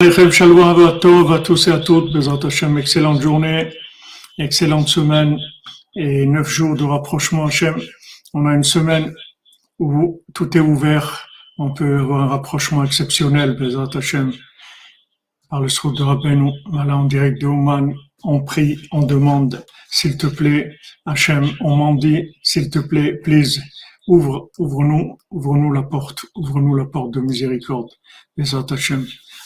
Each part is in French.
À tous et à toutes, excellente journée, excellente semaine et neuf jours de rapprochement Hachem. On a une semaine où tout est ouvert, on peut avoir un rapprochement exceptionnel, Bezat Hachem, par le srout de Rabbeinu, voilà en direct de Ouman, on prie, on demande, s'il te plaît, Hachem, on m'en dit, s'il te plaît, please, ouvre, ouvre-nous, ouvre-nous la porte, ouvre-nous la porte de miséricorde, Bezat Hachem.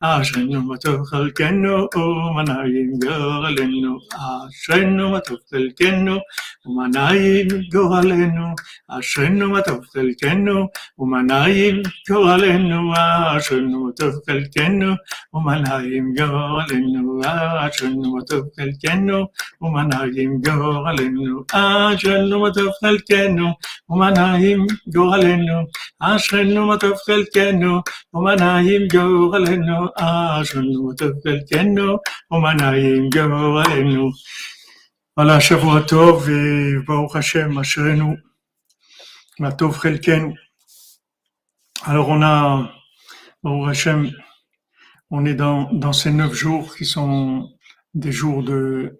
אשרנו מה טוב חלקנו ומנעים גורלנו, אשרנו מה טוב חלקנו ומנעים גורלנו, אשרנו מה טוב חלקנו ומנעים גורלנו, אשרנו מה טוב חלקנו ומנעים גורלנו, אשרנו מה טוב חלקנו ומנעים גורלנו, אשרנו מה טוב חלקנו ומנעים גורלנו, אשרנו מה טוב חלקנו ומנעים גורלנו Voilà, Shavuatov et Baruch Hashem, Ashrenu, Matov Chelkenu. Alors on a, Baruch Hashem, on est dans, dans ces neuf jours qui sont des jours de,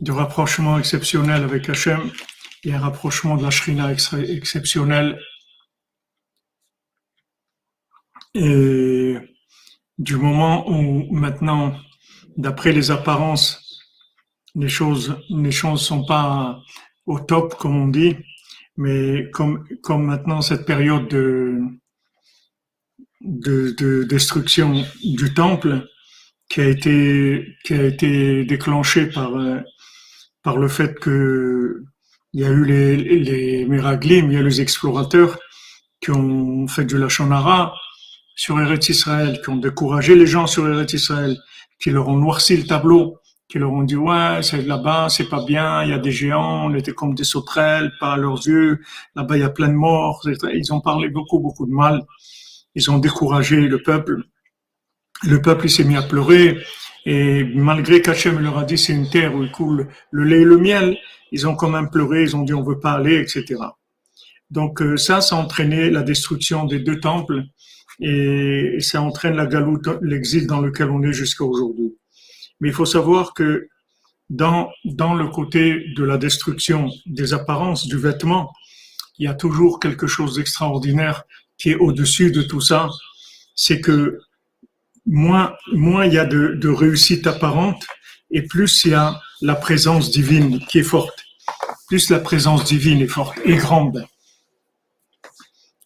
de rapprochement exceptionnel avec Hashem et un rapprochement de la Shrina exceptionnel. Et du moment où maintenant, d'après les apparences, les choses les choses sont pas au top comme on dit, mais comme comme maintenant cette période de de, destruction du temple qui a été qui a été déclenchée par par le fait que il y a eu les les miraglim, il y a les explorateurs qui ont fait du lachonara sur Eretz Israël, qui ont découragé les gens sur Eretz Israël, qui leur ont noirci le tableau, qui leur ont dit ouais c'est là-bas c'est pas bien, il y a des géants, on était comme des sauterelles, pas à leurs yeux, là-bas il y a plein de morts. Ils ont parlé beaucoup beaucoup de mal. Ils ont découragé le peuple. Le peuple s'est mis à pleurer et malgré qu'Hachem leur a dit c'est une terre où il coule le lait et le miel, ils ont quand même pleuré, ils ont dit on veut pas aller, etc. Donc euh, ça, ça a entraîné la destruction des deux temples et ça entraîne la galoute, l'exil dans lequel on est jusqu'à aujourd'hui. Mais il faut savoir que dans, dans le côté de la destruction des apparences du vêtement, il y a toujours quelque chose d'extraordinaire qui est au-dessus de tout ça. C'est que moins, moins il y a de, de réussite apparente et plus il y a la présence divine qui est forte. Plus la présence divine est forte et grande.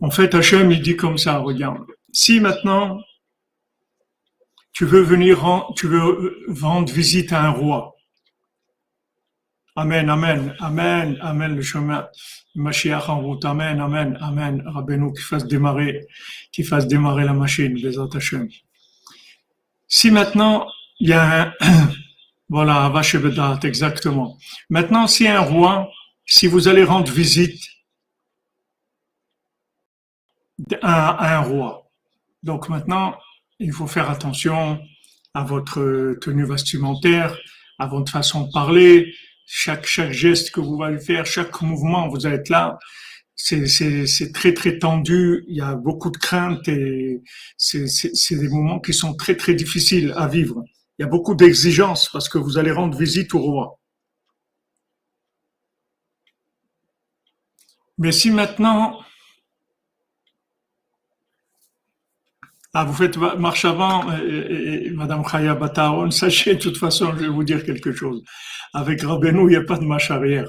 En fait, Hachem, il dit comme ça, regarde. Si maintenant tu veux venir, tu veux rendre visite à un roi, Amen, Amen, Amen, Amen, le chemin, Mashiach en route, Amen, Amen, Amen, Rabbeinu qui fasse démarrer, qui fasse démarrer la machine, les Hashem. Si maintenant, il y a un, voilà, Avashebedat, exactement. Maintenant, si un roi, si vous allez rendre visite à un roi, donc maintenant, il faut faire attention à votre tenue vestimentaire, à votre façon de parler, chaque, chaque geste que vous allez faire, chaque mouvement, vous êtes là. C'est très très tendu, il y a beaucoup de craintes et c'est des moments qui sont très très difficiles à vivre. Il y a beaucoup d'exigences parce que vous allez rendre visite au roi. Mais si maintenant Ah, vous faites marche avant, Madame Chaya Bataron, sachez, de toute façon, je vais vous dire quelque chose. Avec Rabbeinu, il n'y a pas de marche arrière.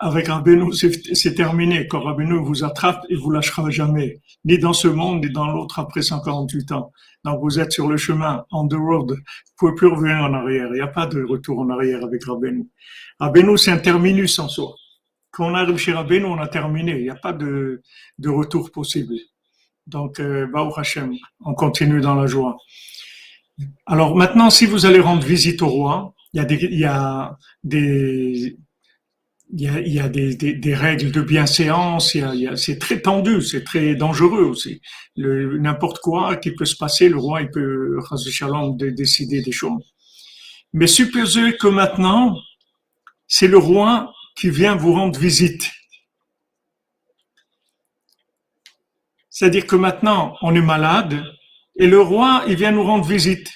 Avec Rabbeinu, c'est terminé. Quand Rabbeinu vous attrape, il vous lâchera jamais. Ni dans ce monde, ni dans l'autre après 148 ans. Donc vous êtes sur le chemin, on the road. Vous pouvez plus revenir en arrière. Il n'y a pas de retour en arrière avec Rabbeinu. Rabbeinu, c'est un terminus en soi. Quand on arrive chez Rabbeinu, on a terminé. Il n'y a pas de, de retour possible. Donc, euh, on continue dans la joie. Alors maintenant, si vous allez rendre visite au roi, il y a des, règles de bienséance, c'est très tendu, c'est très dangereux aussi. N'importe quoi qui peut se passer, le roi il peut, Shalom, décider des choses. Mais supposez que maintenant, c'est le roi qui vient vous rendre visite. C'est-à-dire que maintenant, on est malade et le roi, il vient nous rendre visite.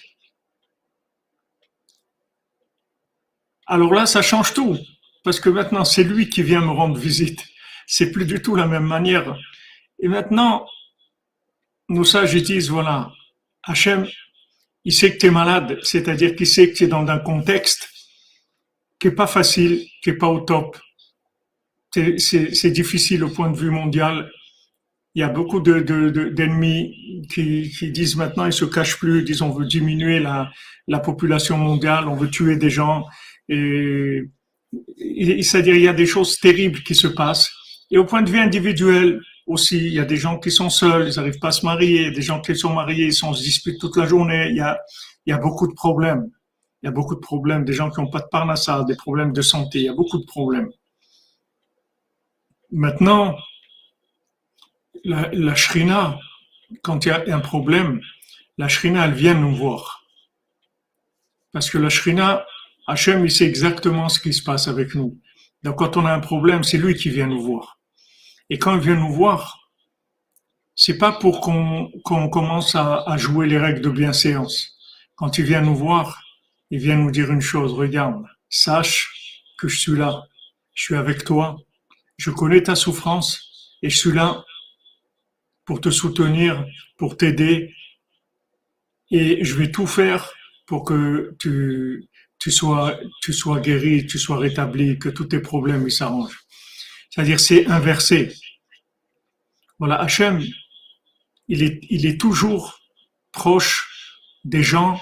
Alors là, ça change tout parce que maintenant c'est lui qui vient me rendre visite. C'est plus du tout la même manière. Et maintenant, nos sages disent, voilà, Hachem, il sait que tu es malade, c'est-à-dire qu'il sait que tu es dans un contexte qui est pas facile, qui est pas au top. C'est difficile au point de vue mondial. Il y a beaucoup d'ennemis de, qui, disent maintenant, ils se cachent plus, ils disent on veut diminuer la, la population mondiale, on veut tuer des gens. Et c'est-à-dire il y a des choses terribles qui se passent. Et au point de vue individuel aussi, il y a des gens qui sont seuls, ils n'arrivent pas à se marier, des gens qui sont mariés, ils sont, se disputent toute la journée. Il y a, il y a beaucoup de problèmes. Il y a beaucoup de problèmes, des gens qui n'ont pas de parnassa, des problèmes de santé, il y a beaucoup de problèmes. Maintenant, la, la shrina, quand il y a un problème, la shrina, elle vient nous voir. Parce que la shrina, Hachem, il sait exactement ce qui se passe avec nous. Donc quand on a un problème, c'est lui qui vient nous voir. Et quand il vient nous voir, c'est pas pour qu'on commence à, à, jouer les règles de bienséance. Quand il vient nous voir, il vient nous dire une chose, regarde, sache que je suis là, je suis avec toi, je connais ta souffrance et je suis là pour te soutenir, pour t'aider et je vais tout faire pour que tu, tu sois, tu sois guéri, tu sois rétabli, que tous tes problèmes s'arrangent. C'est-à-dire, c'est inversé. Voilà, Hachem, il est, il est toujours proche des gens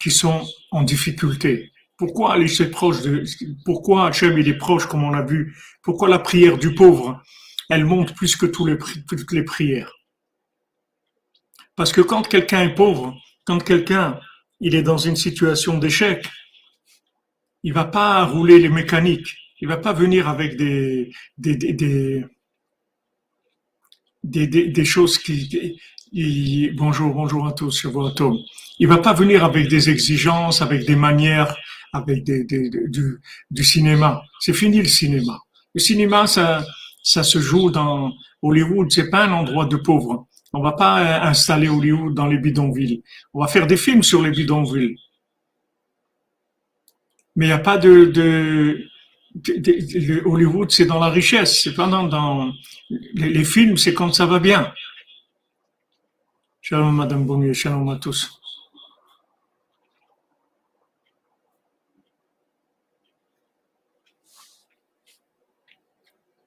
qui sont en difficulté. Pourquoi il est proche de, pourquoi Hachem il est proche comme on l'a vu? Pourquoi la prière du pauvre, elle monte plus que toutes les prières? Parce que quand quelqu'un est pauvre, quand quelqu'un il est dans une situation d'échec, il va pas rouler les mécaniques. Il va pas venir avec des des des des, choses qui bonjour bonjour à tous, je vois Tom. Il va pas venir avec des exigences, avec des manières, avec des du, du cinéma. C'est fini le cinéma. Le cinéma, ça ça se joue dans Hollywood. C'est pas un endroit de pauvres. On va pas installer Hollywood dans les bidonvilles. On va faire des films sur les bidonvilles mais il n'y a pas de, Hollywood, c'est dans la richesse. C'est pendant dans les, les films, c'est quand ça va bien. Shalom, Madame Bonnier, shalom à tous.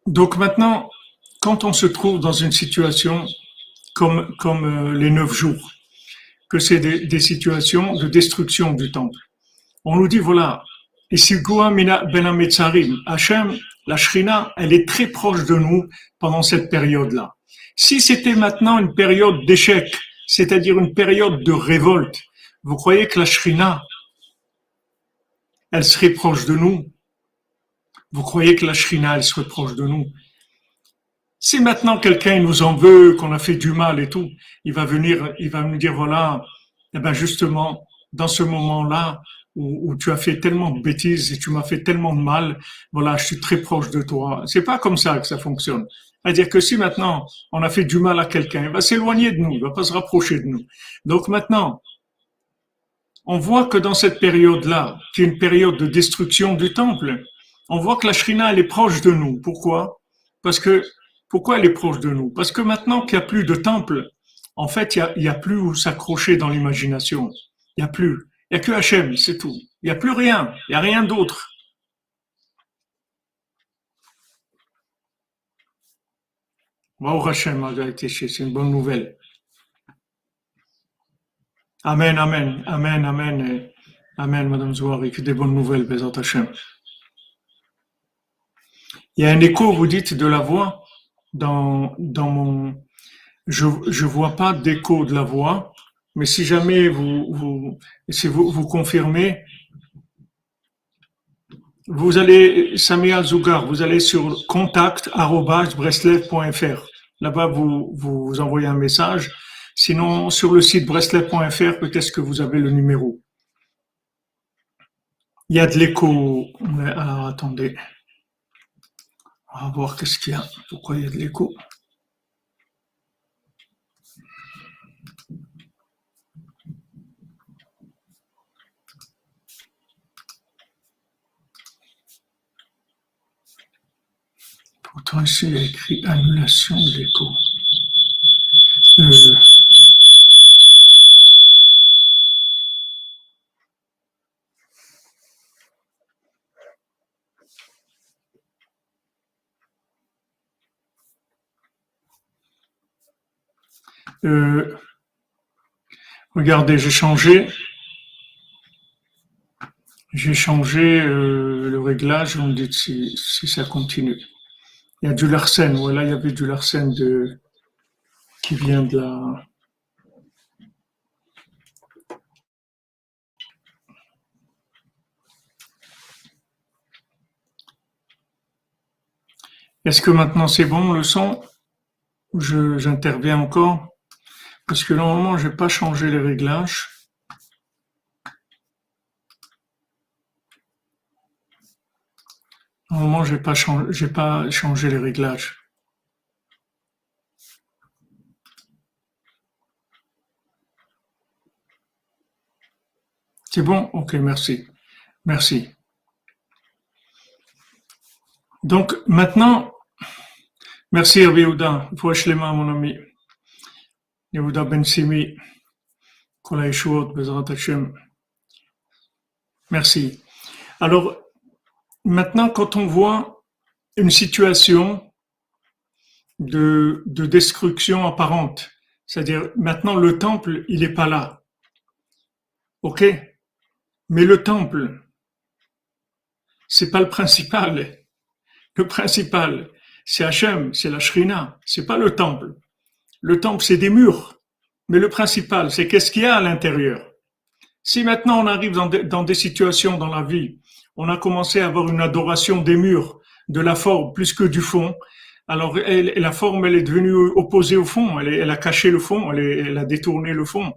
Donc maintenant, quand on se trouve dans une situation comme, comme euh, les neuf jours, que c'est des, des situations de destruction du temple, on nous dit voilà, et Ben Hachem, la Shrina, elle est très proche de nous pendant cette période-là. Si c'était maintenant une période d'échec, c'est-à-dire une période de révolte, vous croyez que la Shrina, elle serait proche de nous? Vous croyez que la Shrina, elle serait proche de nous? Si maintenant quelqu'un nous en veut, qu'on a fait du mal et tout, il va venir, il va nous dire, voilà, eh ben justement, dans ce moment-là, où, tu as fait tellement de bêtises et tu m'as fait tellement de mal, voilà, je suis très proche de toi. C'est pas comme ça que ça fonctionne. C'est-à-dire que si maintenant on a fait du mal à quelqu'un, il va s'éloigner de nous, il va pas se rapprocher de nous. Donc maintenant, on voit que dans cette période-là, qui est une période de destruction du temple, on voit que la Shrina, elle est proche de nous. Pourquoi? Parce que pourquoi elle est proche de nous? Parce que maintenant qu'il n'y a plus de temple, en fait, il n'y a, plus où s'accrocher dans l'imagination. Il n'y a plus. Il n'y a que Hachem, c'est tout. Il n'y a plus rien. Il n'y a rien d'autre. Waouh Hachem, c'est une bonne nouvelle. Amen, amen, amen, amen, amen, Madame Zouari, que des bonnes nouvelles, Bézat Hachem. Il y a un écho, vous dites, de la voix dans, mon. Je ne vois pas d'écho de la voix Mais si jamais vous, vous, si vous, vous confirmez, vous allez, Samia Zougar, vous allez sur contact.breslev.fr. Là-bas, vous, vous envoyez un message. Sinon, sur le site breslev.fr, peut-être que vous avez le numéro. Il y a de l'écho. Alors, attendez. On va voir qu'est-ce qu'il y a. Pourquoi il y a de l'écho Pourtant, ici, il y a écrit annulation de l'écho. Euh, euh, regardez, j'ai changé. J'ai changé euh, le réglage, on dit si, si ça continue. Il y a du Larsen, voilà, il y avait du Larsen qui vient de la. Est-ce que maintenant c'est bon le son? J'interviens encore Parce que normalement, je n'ai pas changé les réglages. Normalement, j'ai pas changé, pas changé les réglages. C'est bon? Ok, merci. Merci. Donc, maintenant, merci Hervé Yehuda. mains, mon ami. Simi. Merci. Alors, Maintenant, quand on voit une situation de, de destruction apparente, c'est-à-dire maintenant le temple, il n'est pas là. OK? Mais le temple, c'est pas le principal. Le principal, c'est Hachem, c'est la Shrina, c'est pas le temple. Le temple, c'est des murs. Mais le principal, c'est qu'est-ce qu'il y a à l'intérieur? Si maintenant on arrive dans, dans des situations dans la vie on a commencé à avoir une adoration des murs, de la forme plus que du fond. Alors la forme, elle est devenue opposée au fond, elle, a caché le fond, elle, a détourné le fond.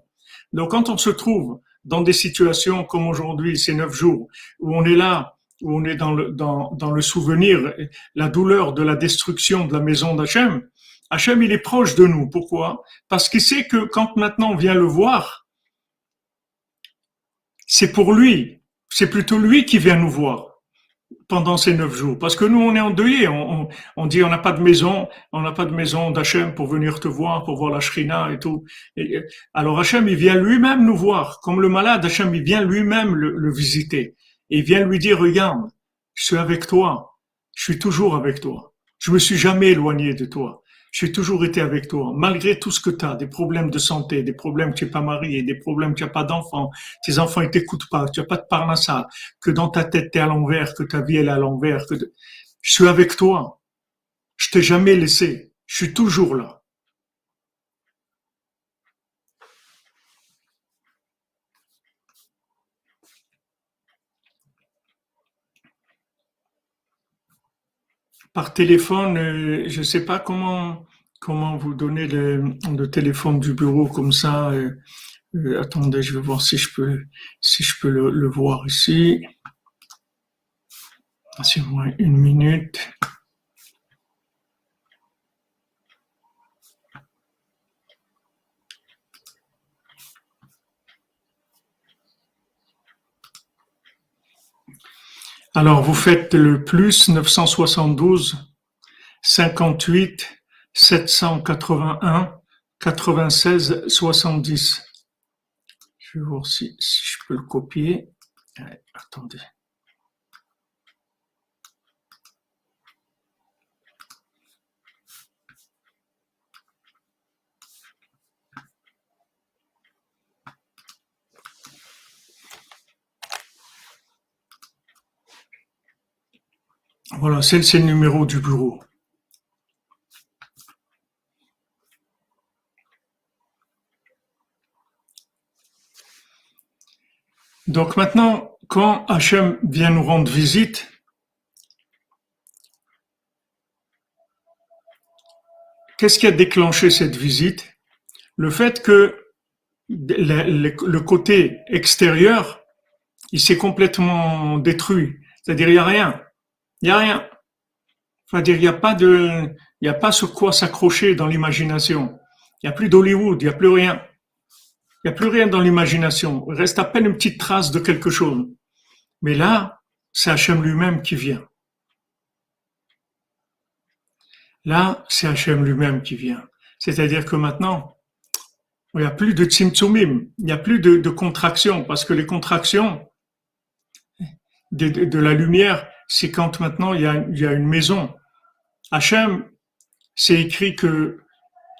Donc quand on se trouve dans des situations comme aujourd'hui, ces neuf jours, où on est là, où on est dans le, dans, dans le souvenir, la douleur de la destruction de la maison d'Hachem, Hachem, il est proche de nous. Pourquoi? Parce qu'il sait que quand maintenant on vient le voir, c'est pour lui c'est plutôt lui qui vient nous voir pendant ces neuf jours. Parce que nous, on est endeuillés. On, on, dit, on n'a pas de maison, on n'a pas de maison d'Hachem pour venir te voir, pour voir la Shrina et tout. alors Hachem, il vient lui-même nous voir. Comme le malade, Hachem, il vient lui-même le, le, visiter. Et il vient lui dire, regarde, je suis avec toi. Je suis toujours avec toi. Je me suis jamais éloigné de toi j'ai toujours été avec toi, malgré tout ce que tu as, des problèmes de santé, des problèmes que tu n'es pas marié, des problèmes que tu n'as pas d'enfants, tes enfants ne t'écoutent pas, tu n'as pas de parnassa, que dans ta tête tu es à l'envers, que ta vie elle est à l'envers, que je suis avec toi. Je t'ai jamais laissé. Je suis toujours là. Par téléphone, euh, je ne sais pas comment comment vous donner le, téléphone du bureau comme ça. Euh, euh, attendez, je vais voir si je peux si je peux le, voir ici. C'est moi une minute. Alors, vous faites le plus 972 58 781 96 70. Je vais voir si, je peux le copier. attendez. Voilà, c'est le numéro du bureau. Donc maintenant, quand Hachem vient nous rendre visite, qu'est-ce qui a déclenché cette visite? Le fait que le, côté extérieur, il s'est complètement détruit. C'est-à-dire, il n'y a rien. Il n'y a rien. C'est-à-dire, il n'y a pas de, a pas sur quoi s'accrocher dans l'imagination. Il n'y a plus d'Hollywood, il n'y a plus rien. Il n'y a plus rien dans l'imagination. Il reste à peine une petite trace de quelque chose. Mais là, c'est Hachem lui-même qui vient. Là, c'est Hachem lui-même qui vient. C'est-à-dire que maintenant, il n'y a plus de tzimtzumim, il n'y a plus de, contractions, parce que les contractions de, de, la lumière, c'est quand maintenant il y, a, une maison. Hachem, c'est écrit que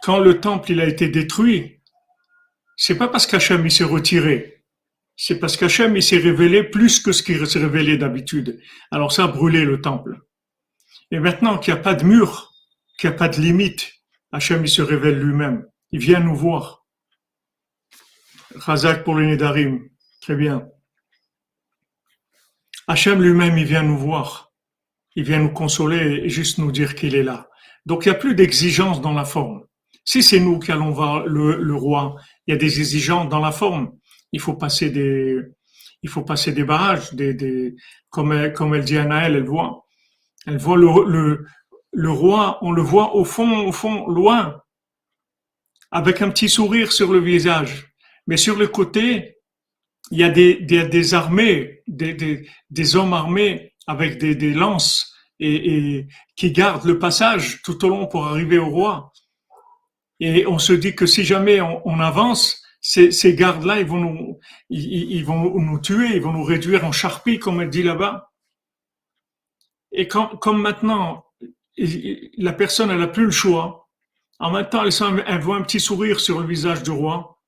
quand le temple il a été détruit, c'est pas parce qu'Hachem il s'est retiré, c'est parce qu'Hachem il s'est révélé plus que ce qu'il s'est révélé d'habitude. Alors ça a brûlé le temple. Et maintenant qu'il n'y a pas de mur, qu'il n'y a pas de limite, Hachem il se révèle lui-même. Il vient nous voir. Razak pour les Nédarim. Très bien. Hachem lui-même, il vient nous voir. Il vient nous consoler et juste nous dire qu'il est là. Donc il n'y a plus d'exigence dans la forme. Si c'est nous qui allons voir le, roi, il y a des exigences dans la forme. Il faut passer des, il faut passer des barrages, des, des comme, elle, comme elle dit à Naël, elle voit, elle voit le, le, le roi, on le voit au fond, au fond, loin, avec un petit sourire sur le visage. Mais sur le côté, il y a des, des, armées, des, hommes armés avec des, lances et, qui gardent le passage tout au long pour arriver au roi. Et on se dit que si jamais on, avance, ces, gardes-là, ils vont nous, ils, vont nous tuer, ils vont nous réduire en charpie, comme elle dit là-bas. Et quand, comme maintenant, la personne, n'a plus le choix. En même temps, elle voit un petit sourire sur le visage du roi.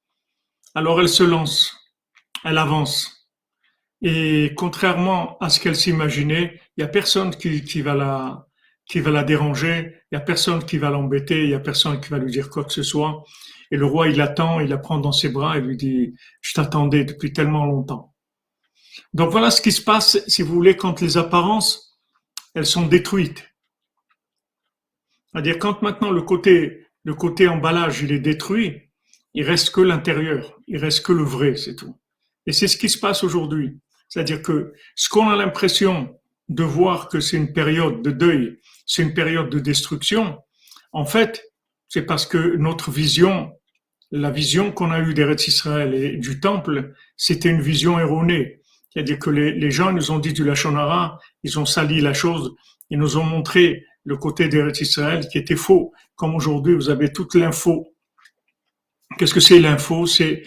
Alors elle se lance, elle avance. Et contrairement à ce qu'elle s'imaginait, il y a personne qui, va la qui va la déranger, il y a personne qui va l'embêter, il y a personne qui va lui dire quoi que ce soit. Et le roi, il attend, il la prend dans ses bras et lui dit "Je t'attendais depuis tellement longtemps." Donc voilà ce qui se passe, si vous voulez, quand les apparences elles sont détruites. C'est-à-dire quand maintenant le côté le côté emballage il est détruit, il reste que l'intérieur, il reste que le vrai, c'est tout. Et c'est ce qui se passe aujourd'hui. C'est-à-dire que ce qu'on a l'impression de voir que c'est une période de deuil, c'est une période de destruction, en fait, c'est parce que notre vision, la vision qu'on a eue d'Eretz Israël et du temple, c'était une vision erronée. C'est-à-dire que les, gens nous ont dit du Lachonara, ils ont sali la chose, ils nous ont montré le côté d'Eretz Israël qui était faux. Comme aujourd'hui, vous avez toute l'info Qu'est-ce que c'est l'info? C'est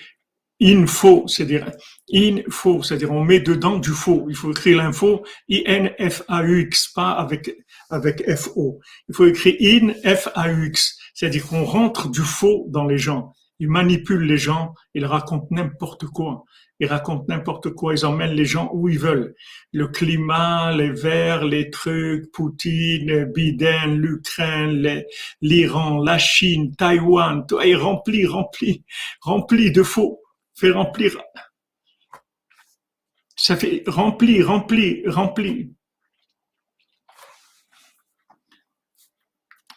info, c'est-à-dire info, c'est-à-dire on met dedans du faux. Il faut écrire l'info I-N-F-A-U-X, pas avec, avec F-O. Il faut écrire in-F-A-U-X, c'est-à-dire qu'on rentre du faux dans les gens. Ils manipulent les gens, ils racontent n'importe quoi ils racontent n'importe quoi, ils emmènent les gens où ils veulent. Le climat, les verts, les trucs, Poutine, Biden, l'Ukraine, l'Iran, la Chine, Taïwan, tout est rempli, rempli, rempli de faux. Fait remplir. Ça fait rempli, rempli, rempli.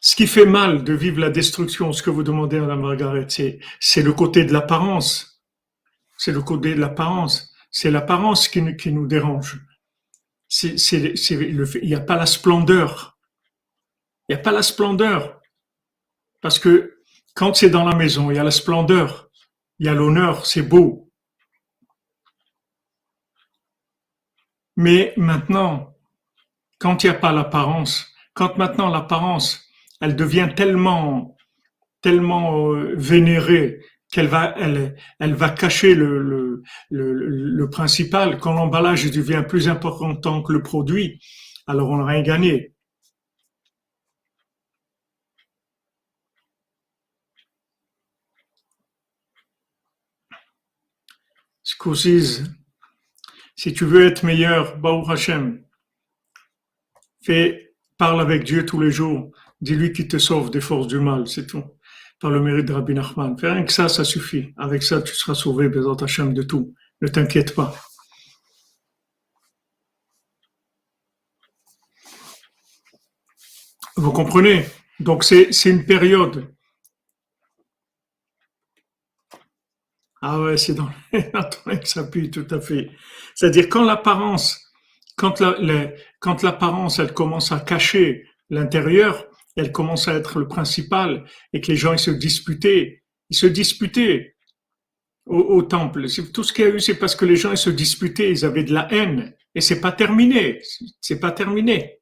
Ce qui fait mal de vivre la destruction, ce que vous demandez à la Margaret, c'est le côté de l'apparence c'est le côté de l'apparence. C'est l'apparence qui, nous dérange. Il n'y a pas la splendeur. Il n'y a pas la splendeur. Parce que quand c'est dans la maison, il y a la splendeur, il y a l'honneur, c'est beau. Mais maintenant, quand il n'y a pas l'apparence, quand maintenant l'apparence, elle devient tellement, tellement euh, vénérée, qu'elle va, elle, elle va cacher le, principal. Quand l'emballage devient plus important que le produit, alors on n'a rien gagné. Excusez, si tu veux être meilleur, Baou Hashem, fais, parle avec Dieu tous les jours. Dis-lui qu'il te sauve des forces du mal, c'est tout. Par le mérite de Rabbi Nachman. Rien que ça, ça suffit. Avec ça, tu seras sauvé, Bézat Hashem, de tout. Ne t'inquiète pas. Vous comprenez? Donc c'est une période Ah ouais, c'est dans, dans que ça pue, tout à fait. C'est-à-dire quand l'apparence, quand quand l'apparence, elle commence à cacher l'intérieur, elle commence à être le principal et que les gens ils se disputaient, ils se disputaient au, temple. Tout ce qu'il y a eu, c'est parce que les gens ils se disputaient, ils avaient de la haine et c'est pas terminé, c'est pas terminé.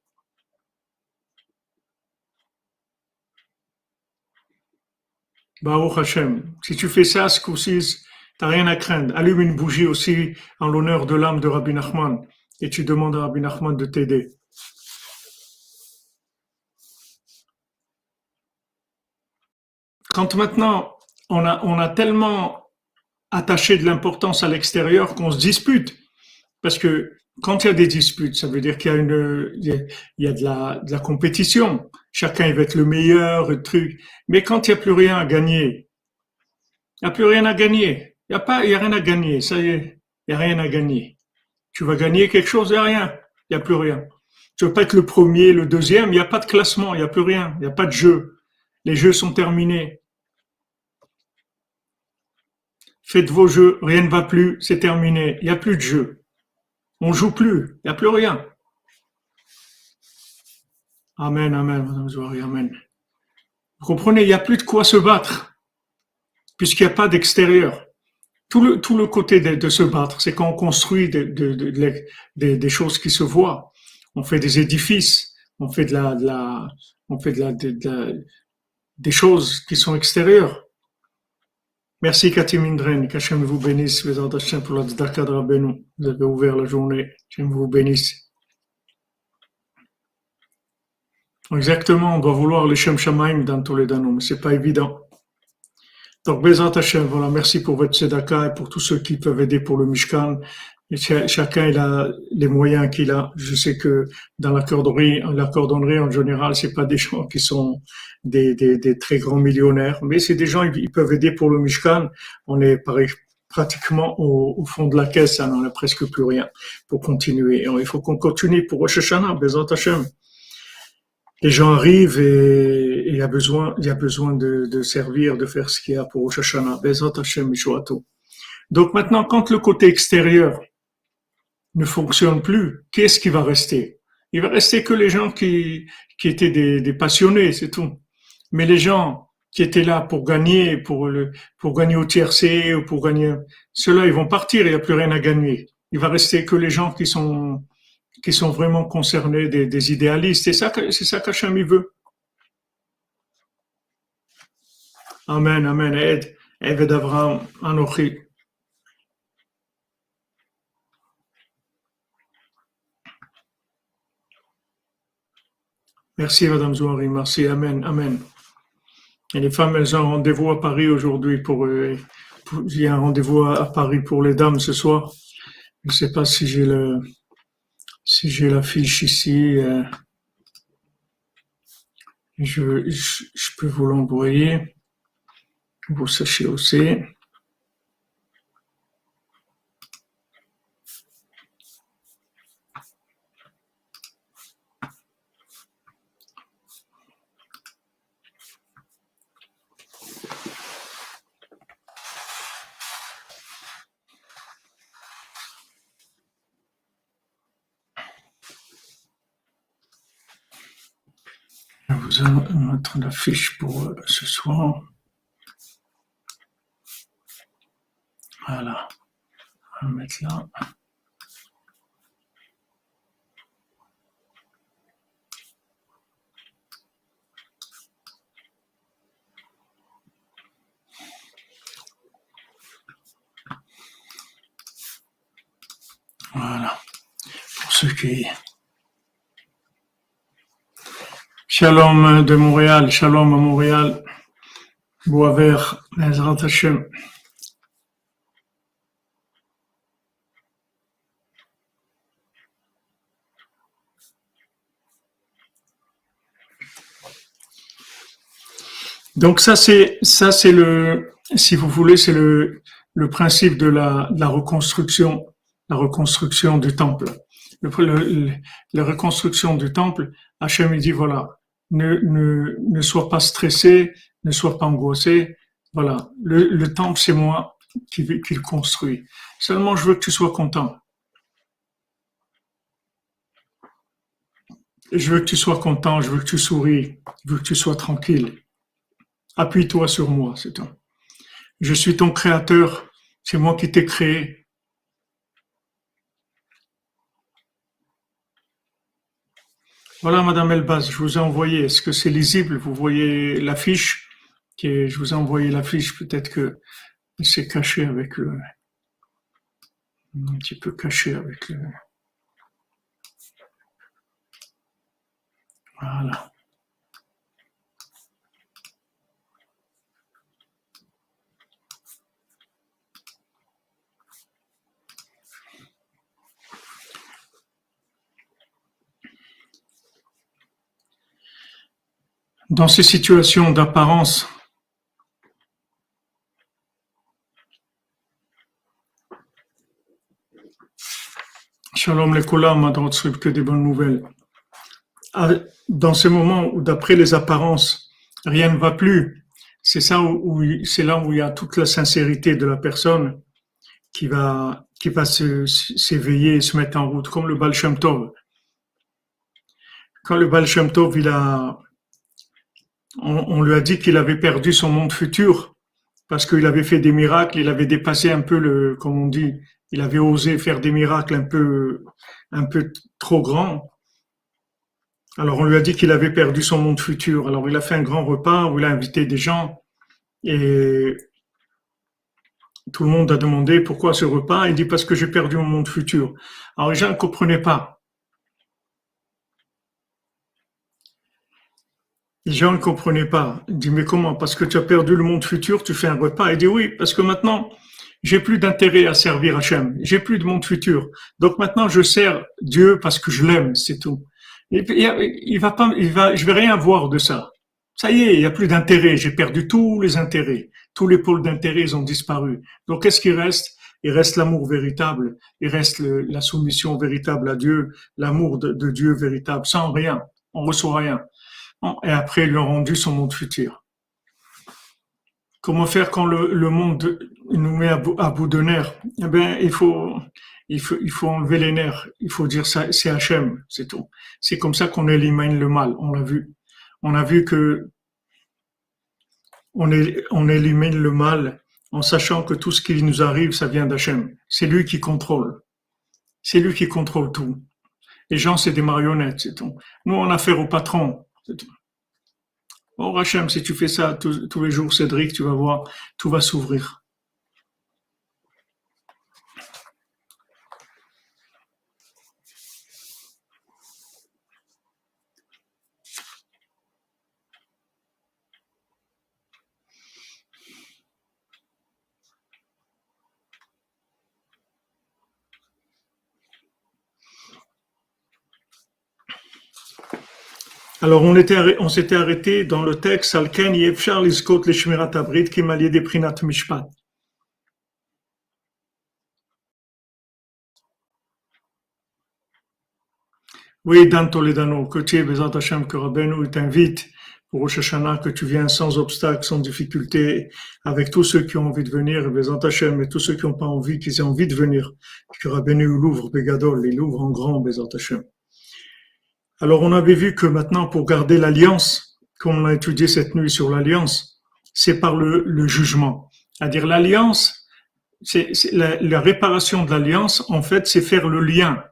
Baruch Hashem. Si tu fais ça, ce coup-ci, t'as rien à craindre. Allume une bougie aussi en l'honneur de l'âme de Rabbi Nachman et tu demandes à Rabbi Nachman de t'aider. Quand maintenant on a, on a tellement attaché de l'importance à l'extérieur qu'on se dispute, parce que quand il y a des disputes, ça veut dire qu'il y a une, il y a, de, la, de la compétition. Chacun il veut être le meilleur, le truc. Mais quand il n'y a plus rien à gagner, il n'y a plus rien à gagner. N'y a a rien à gagner. Ça y est, il n'y a rien à gagner. Tu vas gagner quelque chose, il n'y a rien. Il n'y a plus rien. Tu veux pas être le premier, le deuxième, il n'y a pas de classement, il n'y a plus rien. Il n'y a pas de jeu. Les jeux sont terminés. Faites vos jeux, rien ne va plus, c'est terminé. Il n'y a plus de jeu. On joue plus, il n'y a plus rien. Amen, amen, Madame Zouari, amen. Vous comprenez, il n'y a plus de quoi se battre, puisqu'il n'y a pas d'extérieur. Tout le, tout le côté de, se battre, c'est quand on construit des choses qui se voient. On fait des édifices, on fait de la, de la on fait de la, des choses qui sont extérieures. Merci Cathy Mindren, qu'Hachem vous bénisse, les pour la de. Vous avez ouvert la journée, Hachem vous bénisse. Exactement, on doit vouloir les Shem Shamaim dans tous les mais c'est pas évident. Donc, Bezat Hachem, voilà, merci pour votre tzedaka et pour tous ceux qui peuvent aider pour le Mishkan chacun il a les moyens qu'il a. Je sais que dans la cordonnerie, la cordonnerie en général, c'est pas des gens qui sont des, des, des très grands millionnaires, mais c'est des gens ils peuvent aider pour le Mishkan. On est pareil, pratiquement au, au, fond de la caisse, on n'en a presque plus rien pour continuer. il faut qu'on continue pour Rosh Hashanah, Bezat. Les gens arrivent et il y a besoin, il y a besoin de, de servir, de faire ce qu'il y a pour Rosh Hashanah. Donc maintenant, quand le côté extérieur, ne fonctionne plus, qu'est-ce qui va rester? Il va rester que les gens qui, qui étaient des, des passionnés, c'est tout. Mais les gens qui étaient là pour gagner, pour, le, pour gagner au tiercé ou pour gagner, ceux-là, ils vont partir, il n'y a plus rien à gagner. Il va rester que les gens qui sont, qui sont vraiment concernés, des, idéalistes. C'est ça, c'est ça veut. Amen, amen. Aide, aide d'Abraham, Anochi. Merci, Madame Zouari. Merci. Amen. Amen. Et les femmes, elles ont rendez-vous à Paris aujourd'hui pour, euh, il y a un rendez-vous à, Paris pour les dames ce soir. Je ne sais pas si j'ai le, si j'ai la fiche ici. Euh, je, je, je peux vous l'envoyer. Vous sachez aussi. Vous mettre la fiche pour euh, ce soir. Voilà. On va mettre là. Voilà. Pour ceux qui Shalom de Montréal, shalom à Montréal, bois vert, Ezrat Hashem. Donc ça c'est ça c'est le si vous voulez c'est le le principe de la, la reconstruction la reconstruction du temple. Le, le, la reconstruction du temple, Hachem dit voilà ne, sois pas stressé, ne sois pas angoissé. Voilà, le, le temple, c'est moi qui, qui le construis. Seulement, je veux que tu sois content. Je veux que tu sois content, je veux que tu souris, je veux que tu sois tranquille. Appuie-toi sur moi, c'est tout. Je suis ton créateur, c'est moi qui t'ai créé. Voilà, Madame Elbaz, je vous ai envoyé. Est-ce que c'est lisible? Vous voyez l'affiche qui Je vous ai envoyé l'affiche. Peut-être que c'est caché avec le. Un petit peu caché avec le. Voilà. Dans ces situations d'apparence, Shalom les que des bonnes nouvelles. Ah, dans ces moments où, d'après les apparences, rien ne va plus, c'est ça où, c'est là où il y a toute la sincérité de la personne qui va, qui va s'éveiller et se mettre en route, comme le Baal Shem Tov. Quand le Baal Shem Tov, il a, on, lui a dit qu'il avait perdu son monde futur parce qu'il avait fait des miracles, il avait dépassé un peu le, comme on dit, il avait osé faire des miracles un peu, un peu trop grands. Alors on lui a dit qu'il avait perdu son monde futur. Alors il a fait un grand repas où il a invité des gens et tout le monde a demandé pourquoi ce repas. Il dit parce que j'ai perdu mon monde futur. Alors les gens ne comprenaient pas. Les gens ne comprenaient pas. Il dit mais comment? Parce que tu as perdu le monde futur, tu fais un repas. Il dit oui, parce que maintenant j'ai plus d'intérêt à servir Hachem. J'ai plus de monde futur. Donc maintenant je sers Dieu parce que je l'aime, c'est tout. Il, va pas, il va, je vais rien voir de ça. Ça y est, il n'y a plus d'intérêt. J'ai perdu tous les intérêts. Tous les pôles d'intérêt, ils ont disparu. Donc, qu'est-ce qui reste? Il reste l'amour véritable. Il reste la soumission véritable à Dieu, l'amour de, Dieu véritable. Sans rien. On reçoit rien. Et après, il a rendu son monde futur. Comment faire quand le, monde nous met à bout, de nerfs? Eh bien, il faut, il faut, il faut enlever les nerfs. Il faut dire ça, c'est Hachem, c'est tout. C'est comme ça qu'on élimine le mal. On l'a vu. On a vu que on, on élimine le mal en sachant que tout ce qui nous arrive, ça vient d'Hachem. C'est lui qui contrôle. C'est lui qui contrôle tout. Les gens, c'est des marionnettes, c'est tout. Nous, on a affaire au patron, Oh Hachem, si tu fais ça tous les jours, Cédric, tu vas voir, tout va s'ouvrir. Alors, on, était, on s'était arrêté dans le texte Alken Yefshar Liskot Leshmirat Abrit qui m'a des Prinat Mishpat. Oui, Dan Toledano, que tu es Bezat Hashem, que Rabbeinu t'invite pour Rosh que tu viens sans obstacle, sans difficulté, avec tous ceux qui ont envie de venir, Bezat Hashem, et tous ceux qui n'ont pas envie, qui ont envie de venir, que Rabbeinu l'ouvre, Begadol, il l'ouvre en grand, Bezat Hashem. Alors on avait vu que maintenant pour garder l'alliance, comme on a étudié cette nuit sur l'alliance, c'est par le, jugement. C'est-à-dire l'alliance, c'est la, réparation de l'alliance, en fait, c'est faire le lien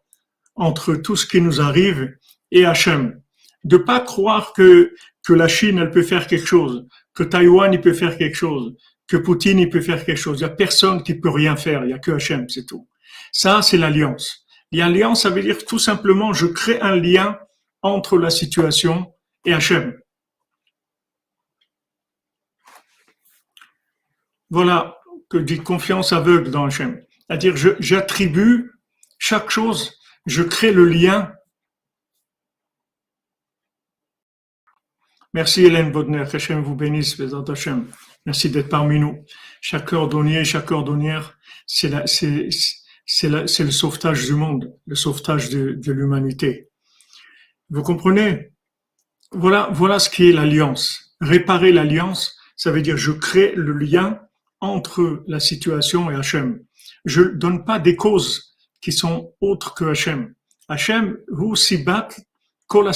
entre tout ce qui nous arrive et Hachem. De pas croire que, que la Chine, elle peut faire quelque chose, que Taïwan, il peut faire quelque chose, que Poutine, il peut faire quelque chose. Il n'y a personne qui peut rien faire, il n'y a que Hachem, c'est tout. Ça, c'est l'alliance. L'alliance, ça veut dire tout simplement, je crée un lien entre la situation et Hachem. Voilà que dit confiance aveugle dans Hachem. C'est-à-dire, j'attribue chaque chose, je crée le lien. Merci Hélène Bodner, Hachem vous bénisse, Hachem. Merci d'être parmi nous. Chaque cordonnier, chaque cordonnière, c'est le sauvetage du monde, le sauvetage de l'humanité. Vous comprenez? Voilà, voilà ce qui est l'alliance. Réparer l'alliance, ça veut dire je crée le lien entre la situation et Hachem. Je donne pas des causes qui sont autres que Hachem. Hachem, vous sibat kol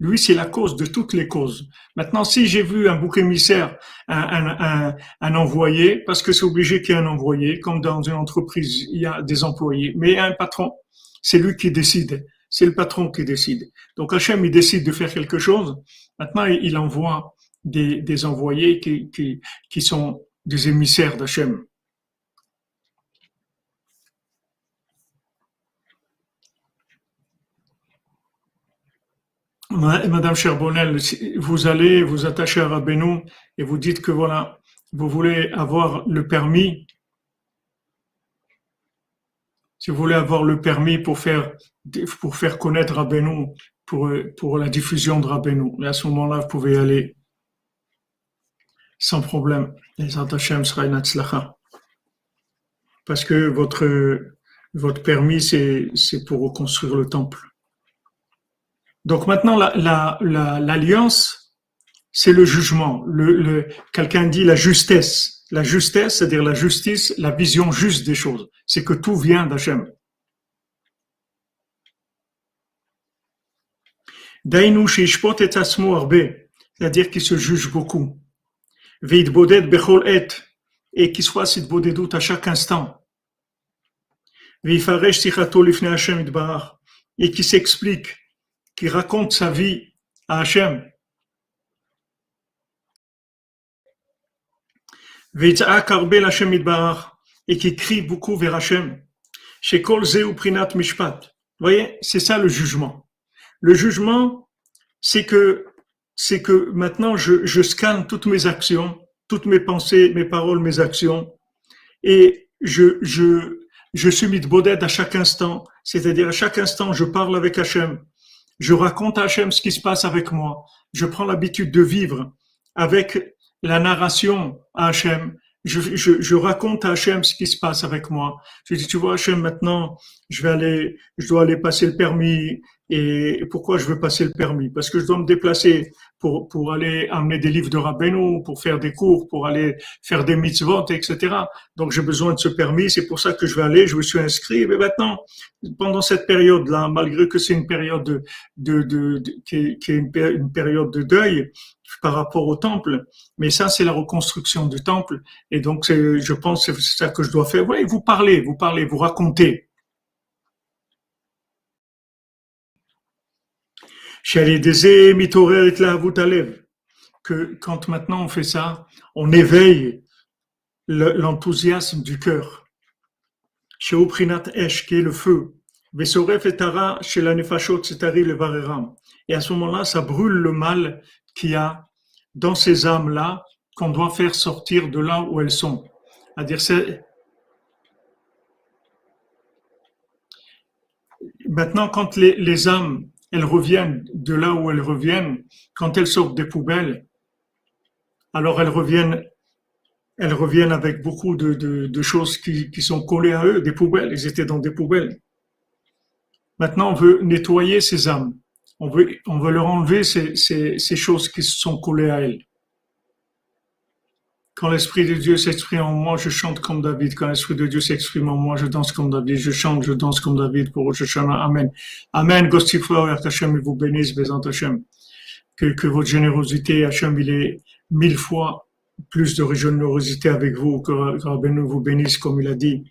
lui, c'est la cause de toutes les causes. Maintenant, si j'ai vu un bouc émissaire, un, un, envoyé, parce que c'est obligé qu'il y ait un envoyé, comme dans une entreprise, il y a des employés, mais un patron, c'est lui qui décide. C'est le patron qui décide. Donc Hachem, il décide de faire quelque chose. Maintenant, il envoie des, envoyés qui sont des émissaires d'Hachem. Madame Cherbonnel, vous allez vous attacher à Rabbeinu et vous dites que voilà, vous voulez avoir le permis. Si vous voulez avoir le permis pour faire, pour faire connaître Rabbeinu, pour, pour la diffusion de Rabbeinu, et à ce moment-là, vous pouvez y aller sans problème. Les Hashem sera une Parce que votre, votre permis, c'est pour reconstruire le temple. Donc maintenant, l'alliance, c'est le jugement. Le, Quelqu'un dit la justesse. La justesse, c'est-à-dire la justice, la vision juste des choses. C'est que tout vient d'Hachem. c'est-à-dire qu'il se juge beaucoup. et qu'il soit doute à chaque instant. et qui s'explique qui raconte sa vie à Hachem. Et qui crie beaucoup vers Hachem. Vous voyez, c'est ça le jugement. Le jugement, c'est que, c'est que maintenant je, je scanne toutes mes actions, toutes mes pensées, mes paroles, mes actions, et je, je, je suis mis de boded à chaque instant, c'est-à-dire à chaque instant je parle avec Hachem, je raconte à Hachem ce qui se passe avec moi. Je prends l'habitude de vivre avec la narration à Hachem. Je, je, je, raconte à Hachem ce qui se passe avec moi. Je dis, tu vois, Hachem, maintenant, je vais aller, je dois aller passer le permis. Et pourquoi je veux passer le permis? Parce que je dois me déplacer pour, pour aller amener des livres de Rabbeinu, pour faire des cours, pour aller faire des mitzvot, etc. Donc j'ai besoin de ce permis, c'est pour ça que je vais aller, je me suis inscrit. Mais maintenant, pendant cette période-là, malgré que c'est une période de, de, de, qui, est, qui est une, une, période de deuil par rapport au temple, mais ça c'est la reconstruction du temple, et donc je pense que c'est ça que je dois faire. Oui, vous parlez, vous parlez, vous racontez. que quand maintenant on fait ça, on éveille l'enthousiasme du cœur. Chez Esh, qui est le feu. chez la le Et à ce moment-là, ça brûle le mal qu'il y a dans ces âmes-là qu'on doit faire sortir de là où elles sont. À dire, maintenant quand les, les âmes elles reviennent de là où elles reviennent, quand elles sortent des poubelles, alors elles reviennent, elles reviennent avec beaucoup de, choses qui, sont collées à eux, des poubelles, ils étaient dans des poubelles. Maintenant, on veut nettoyer ces âmes, on veut, on veut leur enlever ces, ces choses qui sont collées à elles. Quand l'Esprit de Dieu s'exprime en moi, je chante comme David. Quand l'Esprit de Dieu s'exprime en moi, je danse comme David. Je chante, je danse comme David pour Rosh Amen. Amen. Gostifra, Hachem, il vous bénisse, Bézant Hachem. Que, que votre générosité, Hachem, il est mille fois plus de générosité avec vous, que Rabbeinu vous bénisse, comme il a dit.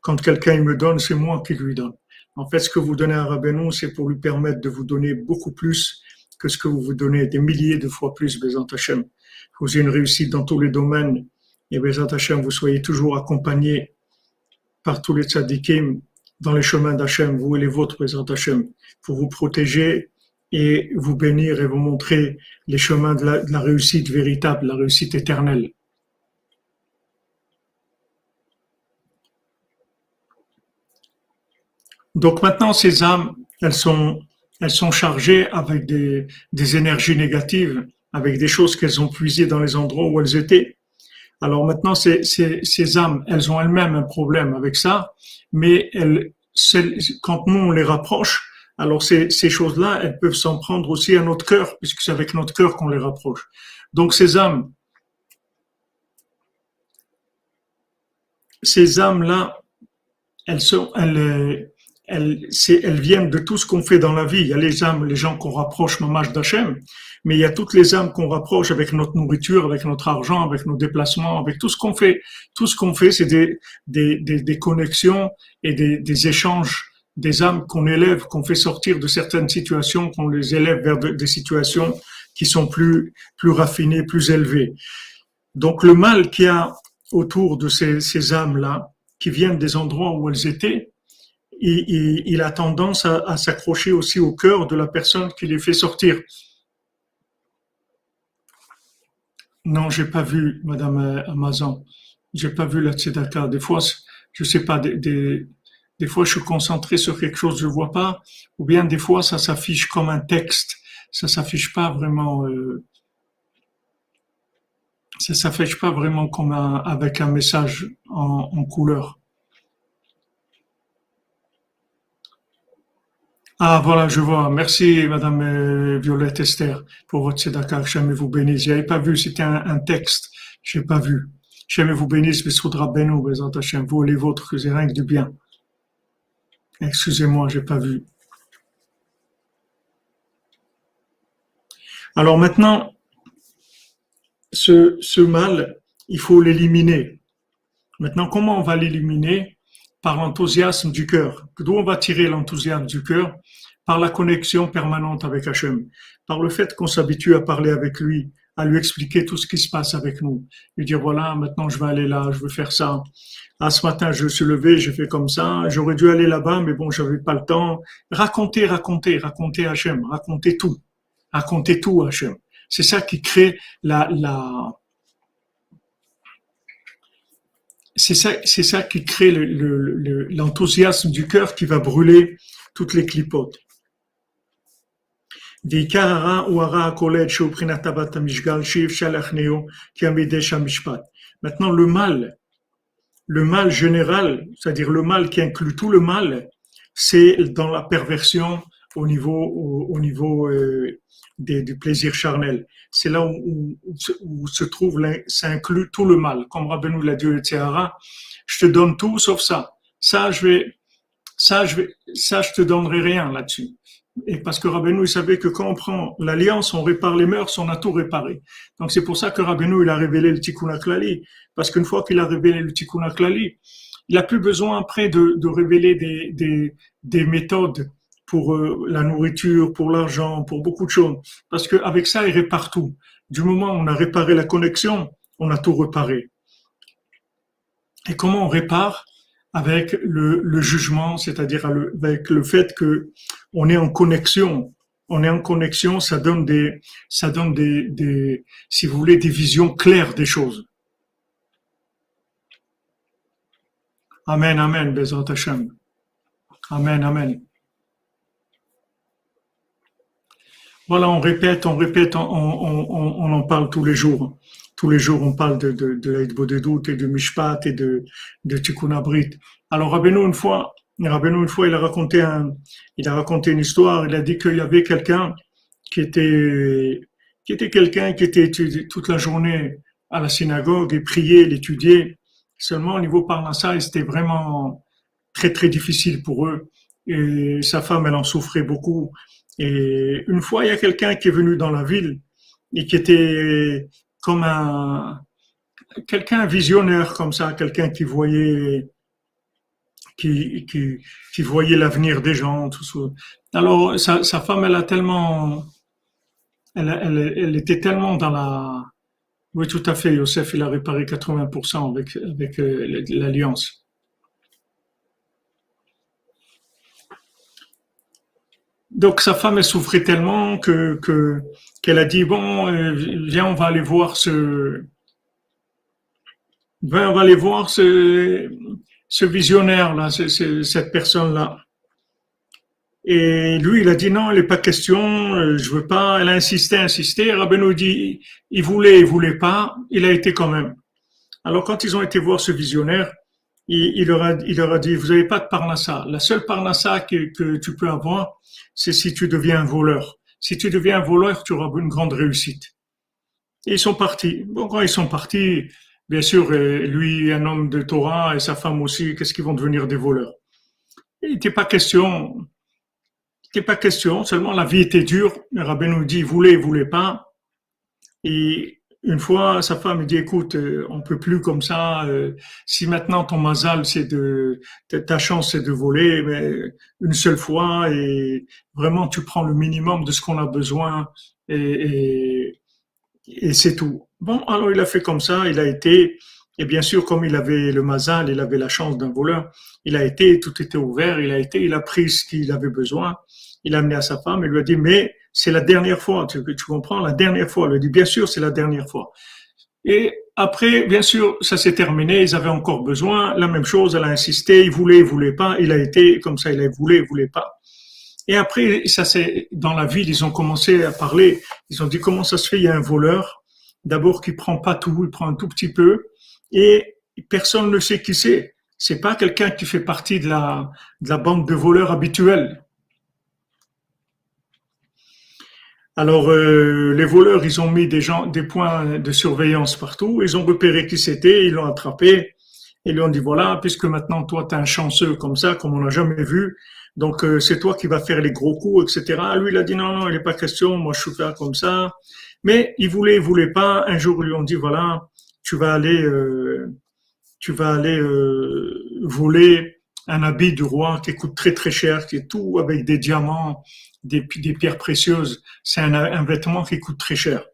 Quand quelqu'un me donne, c'est moi qui lui donne. En fait, ce que vous donnez à Rabbeinu, c'est pour lui permettre de vous donner beaucoup plus que ce que vous vous donnez, des milliers de fois plus, Bézant Hachem vous ayez une réussite dans tous les domaines. Et Bézat Hachem, vous soyez toujours accompagné par tous les tzadikim dans les chemins d'Hachem, vous et les vôtres, Bézat Hachem, pour vous protéger et vous bénir et vous montrer les chemins de la réussite véritable, la réussite éternelle. Donc maintenant, ces âmes, elles sont, elles sont chargées avec des, des énergies négatives avec des choses qu'elles ont puisées dans les endroits où elles étaient. Alors maintenant, ces, ces, ces âmes, elles ont elles-mêmes un problème avec ça, mais elles, quand nous on les rapproche, alors ces, ces choses-là, elles peuvent s'en prendre aussi à notre cœur, puisque c'est avec notre cœur qu'on les rapproche. Donc ces âmes, ces âmes-là, elles sont, elles, elles, viennent de tout ce qu'on fait dans la vie. Il y a les âmes, les gens qu'on rapproche hommage d'Hachem, mais il y a toutes les âmes qu'on rapproche avec notre nourriture, avec notre argent, avec nos déplacements, avec tout ce qu'on fait. Tout ce qu'on fait, c'est des, des, des, des, connexions et des, des échanges des âmes qu'on élève, qu'on fait sortir de certaines situations, qu'on les élève vers des situations qui sont plus, plus raffinées, plus élevées. Donc le mal qu'il y a autour de ces, ces âmes-là, qui viennent des endroits où elles étaient, il, a tendance à, s'accrocher aussi au cœur de la personne qui les fait sortir. Non, j'ai pas vu, Madame Amazon. J'ai pas vu la tzedaka. Des fois, je sais pas, des, fois, je suis concentré sur quelque chose, je vois pas. Ou bien, des fois, ça s'affiche comme un texte. Ça s'affiche pas vraiment, euh, ça s'affiche pas vraiment comme avec un message en couleur. Ah, voilà, je vois. Merci, Madame euh, Violette Esther, pour votre tzedaka. Jamais vous bénisse. J'avais pas vu, c'était un, texte. J'ai pas vu. Jamais vous bénisse, mais Soudra Beno, vous et les vôtres, c'est rien que du bien. Excusez-moi, j'ai pas vu. Alors maintenant, ce, ce mal, il faut l'éliminer. Maintenant, comment on va l'éliminer? Par l'enthousiasme du cœur. D'où on va tirer l'enthousiasme du cœur? Par la connexion permanente avec Hachem. Par le fait qu'on s'habitue à parler avec lui, à lui expliquer tout ce qui se passe avec nous. Lui dire, voilà, maintenant je vais aller là, je veux faire ça. Ah, ce matin, je suis levé, j'ai fait comme ça. J'aurais dû aller là-bas, mais bon, j'avais pas le temps. Raconter, raconter, raconter Hachem, raconter tout. Raconter tout Hachem. C'est ça qui crée la, la, c'est ça, c'est ça qui crée l'enthousiasme le, le, du cœur qui va brûler toutes les clipotes. Maintenant, le mal, le mal général, c'est-à-dire le mal qui inclut tout le mal, c'est dans la perversion au niveau, au, au niveau euh, des, du plaisir charnel. C'est là où, où, où, se trouve, ça inclut tout le mal. Comme Rabbeinu l'a dit au je te donne tout sauf ça. Ça, je vais, ça, je vais, ça, je te donnerai rien là-dessus. Et parce que Rabbeinu, il savait que quand on prend l'alliance, on répare les mœurs, on a tout réparé. Donc c'est pour ça que Rabbeinu, il a révélé le Tikkun Klali. Parce qu'une fois qu'il a révélé le Tikkun Klali, il n'a plus besoin après de, de révéler des, des, des méthodes pour euh, la nourriture, pour l'argent, pour beaucoup de choses. Parce qu'avec ça, il répare tout. Du moment où on a réparé la connexion, on a tout réparé. Et comment on répare? Avec le, le jugement, c'est-à-dire avec le fait que on est en connexion. On est en connexion, ça donne des, ça donne des, des si vous voulez, des visions claires des choses. Amen, amen, Bezrat Hashem. Amen, amen. Voilà, on répète, on répète, on, on, on, on, en parle tous les jours. Tous les jours, on parle de, de, de doute et de Mishpat et de, de. Alors, Rabbeinu, une fois, Rabbeinu, une fois, il a raconté un, il a raconté une histoire. Il a dit qu'il y avait quelqu'un qui était, qui était quelqu'un qui était toute la journée à la synagogue et priait, l'étudiait. Seulement, au niveau parnassa, c'était vraiment très, très difficile pour eux. Et sa femme, elle en souffrait beaucoup. Et une fois, il y a quelqu'un qui est venu dans la ville et qui était comme un quelqu'un visionnaire comme ça, quelqu'un qui voyait qui, qui, qui voyait l'avenir des gens. Tout ça. Alors sa, sa, femme, elle a tellement, elle, elle, elle, était tellement dans la, oui tout à fait. Youssef, il a réparé 80% avec avec euh, l'alliance. Donc sa femme, elle souffrait tellement que que qu'elle a dit bon, euh, viens, on va aller voir ce, viens, on va aller voir ce ce visionnaire là, cette personne là. Et lui, il a dit non, il n'est pas question, euh, je veux pas. Elle a insisté, insisté. Rabbeinu dit, il voulait, il voulait pas. Il a été quand même. Alors quand ils ont été voir ce visionnaire, il, leur a, il leur a dit, vous n'avez pas de parnassa. La seule parnassa que, que tu peux avoir, c'est si tu deviens un voleur. Si tu deviens un voleur, tu auras une grande réussite. Et ils sont partis. Bon, quand ils sont partis, bien sûr, euh, lui, un homme de Torah et sa femme aussi, qu'est-ce qu'ils vont devenir des voleurs? Il n'était pas question, il n'était pas question, seulement la vie était dure. Le rabbin nous dit, voulait, il voulait pas. Et une fois, sa femme dit, écoute, euh, on peut plus comme ça. Euh, si maintenant ton mazal, c'est de, ta chance, c'est de voler, mais une seule fois et vraiment tu prends le minimum de ce qu'on a besoin et, et, c'est tout. Bon, alors il a fait comme ça, il a été, et bien sûr, comme il avait le mazal, il avait la chance d'un voleur, il a été, tout était ouvert, il a été, il a pris ce qu'il avait besoin, il a amené à sa femme, il lui a dit, mais c'est la dernière fois, tu, tu comprends, la dernière fois. Elle lui dit, bien sûr, c'est la dernière fois. Et après, bien sûr, ça s'est terminé, ils avaient encore besoin, la même chose, elle a insisté, il voulait, il voulait pas, il a été comme ça, il a voulu, il voulait pas. Et après, ça c'est dans la ville, ils ont commencé à parler, ils ont dit comment ça se fait, il y a un voleur, d'abord qui prend pas tout, il prend un tout petit peu, et personne ne sait qui c'est. C'est pas quelqu'un qui fait partie de la, de la bande de voleurs habituelle. Alors, euh, les voleurs, ils ont mis des gens, des points de surveillance partout. Ils ont repéré qui c'était, ils l'ont attrapé. Ils lui ont dit voilà, puisque maintenant toi tu es un chanceux comme ça, comme on n'a jamais vu, donc euh, c'est toi qui vas faire les gros coups, etc. Lui il a dit non non, il n'est pas question, moi je suis là comme ça. Mais il voulait, il voulait pas. Un jour ils lui ont dit voilà, tu vas aller, euh, tu vas aller voler un habit du roi qui coûte très très cher, qui est tout avec des diamants, des, des pierres précieuses. C'est un, un, vêtement qui coûte très cher.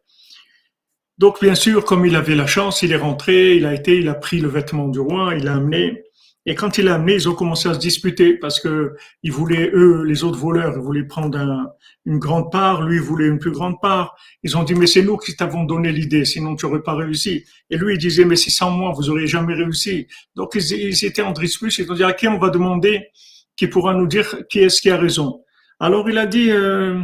Donc bien sûr, comme il avait la chance, il est rentré, il a été, il a pris le vêtement du roi, il l'a amené. Et quand il l'a amené, ils ont commencé à se disputer parce que ils voulaient, eux, les autres voleurs, ils voulaient prendre un, une grande part, lui, il voulait une plus grande part. Ils ont dit, mais c'est nous qui t'avons donné l'idée, sinon tu n'aurais pas réussi. Et lui, il disait, mais si sans moi, vous auriez jamais réussi. Donc ils, ils étaient en dispute, ils ont dit, à qui on va demander qui pourra nous dire qui est-ce qui a raison? Alors il a dit, euh,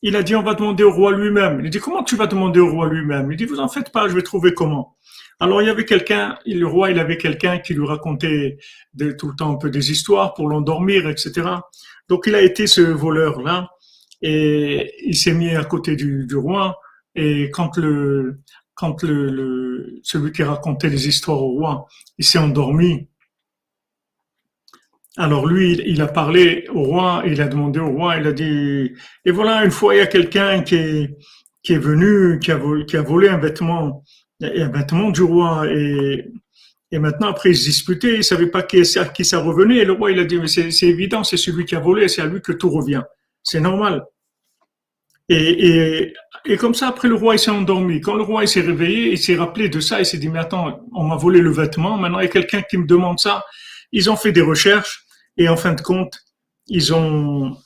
il a dit, on va demander au roi lui-même. Il dit, comment tu vas demander au roi lui-même? Il dit, vous en faites pas, je vais trouver comment. Alors il y avait quelqu'un, le roi, il avait quelqu'un qui lui racontait de, tout le temps un peu des histoires pour l'endormir, etc. Donc il a été ce voleur-là et il s'est mis à côté du, du, roi. Et quand le quand le, le, celui qui racontait les histoires au roi, il s'est endormi. Alors lui, il a parlé au roi, il a demandé au roi, il a dit, et voilà, une fois, il y a quelqu'un qui est, venu, qui a, volé, qui a volé un vêtement a vêtement du roi et, maintenant après ils se disputaient, ils savaient pas qui, à qui ça revenait et le roi il a dit mais c'est évident, c'est celui qui a volé, c'est à lui que tout revient, c'est normal. Et, et, et, comme ça après le roi il s'est endormi. Quand le roi s'est réveillé, il s'est rappelé de ça, il s'est dit mais attends, on m'a volé le vêtement, maintenant il y a quelqu'un qui me demande ça. Ils ont fait des recherches et en fin de compte ils ont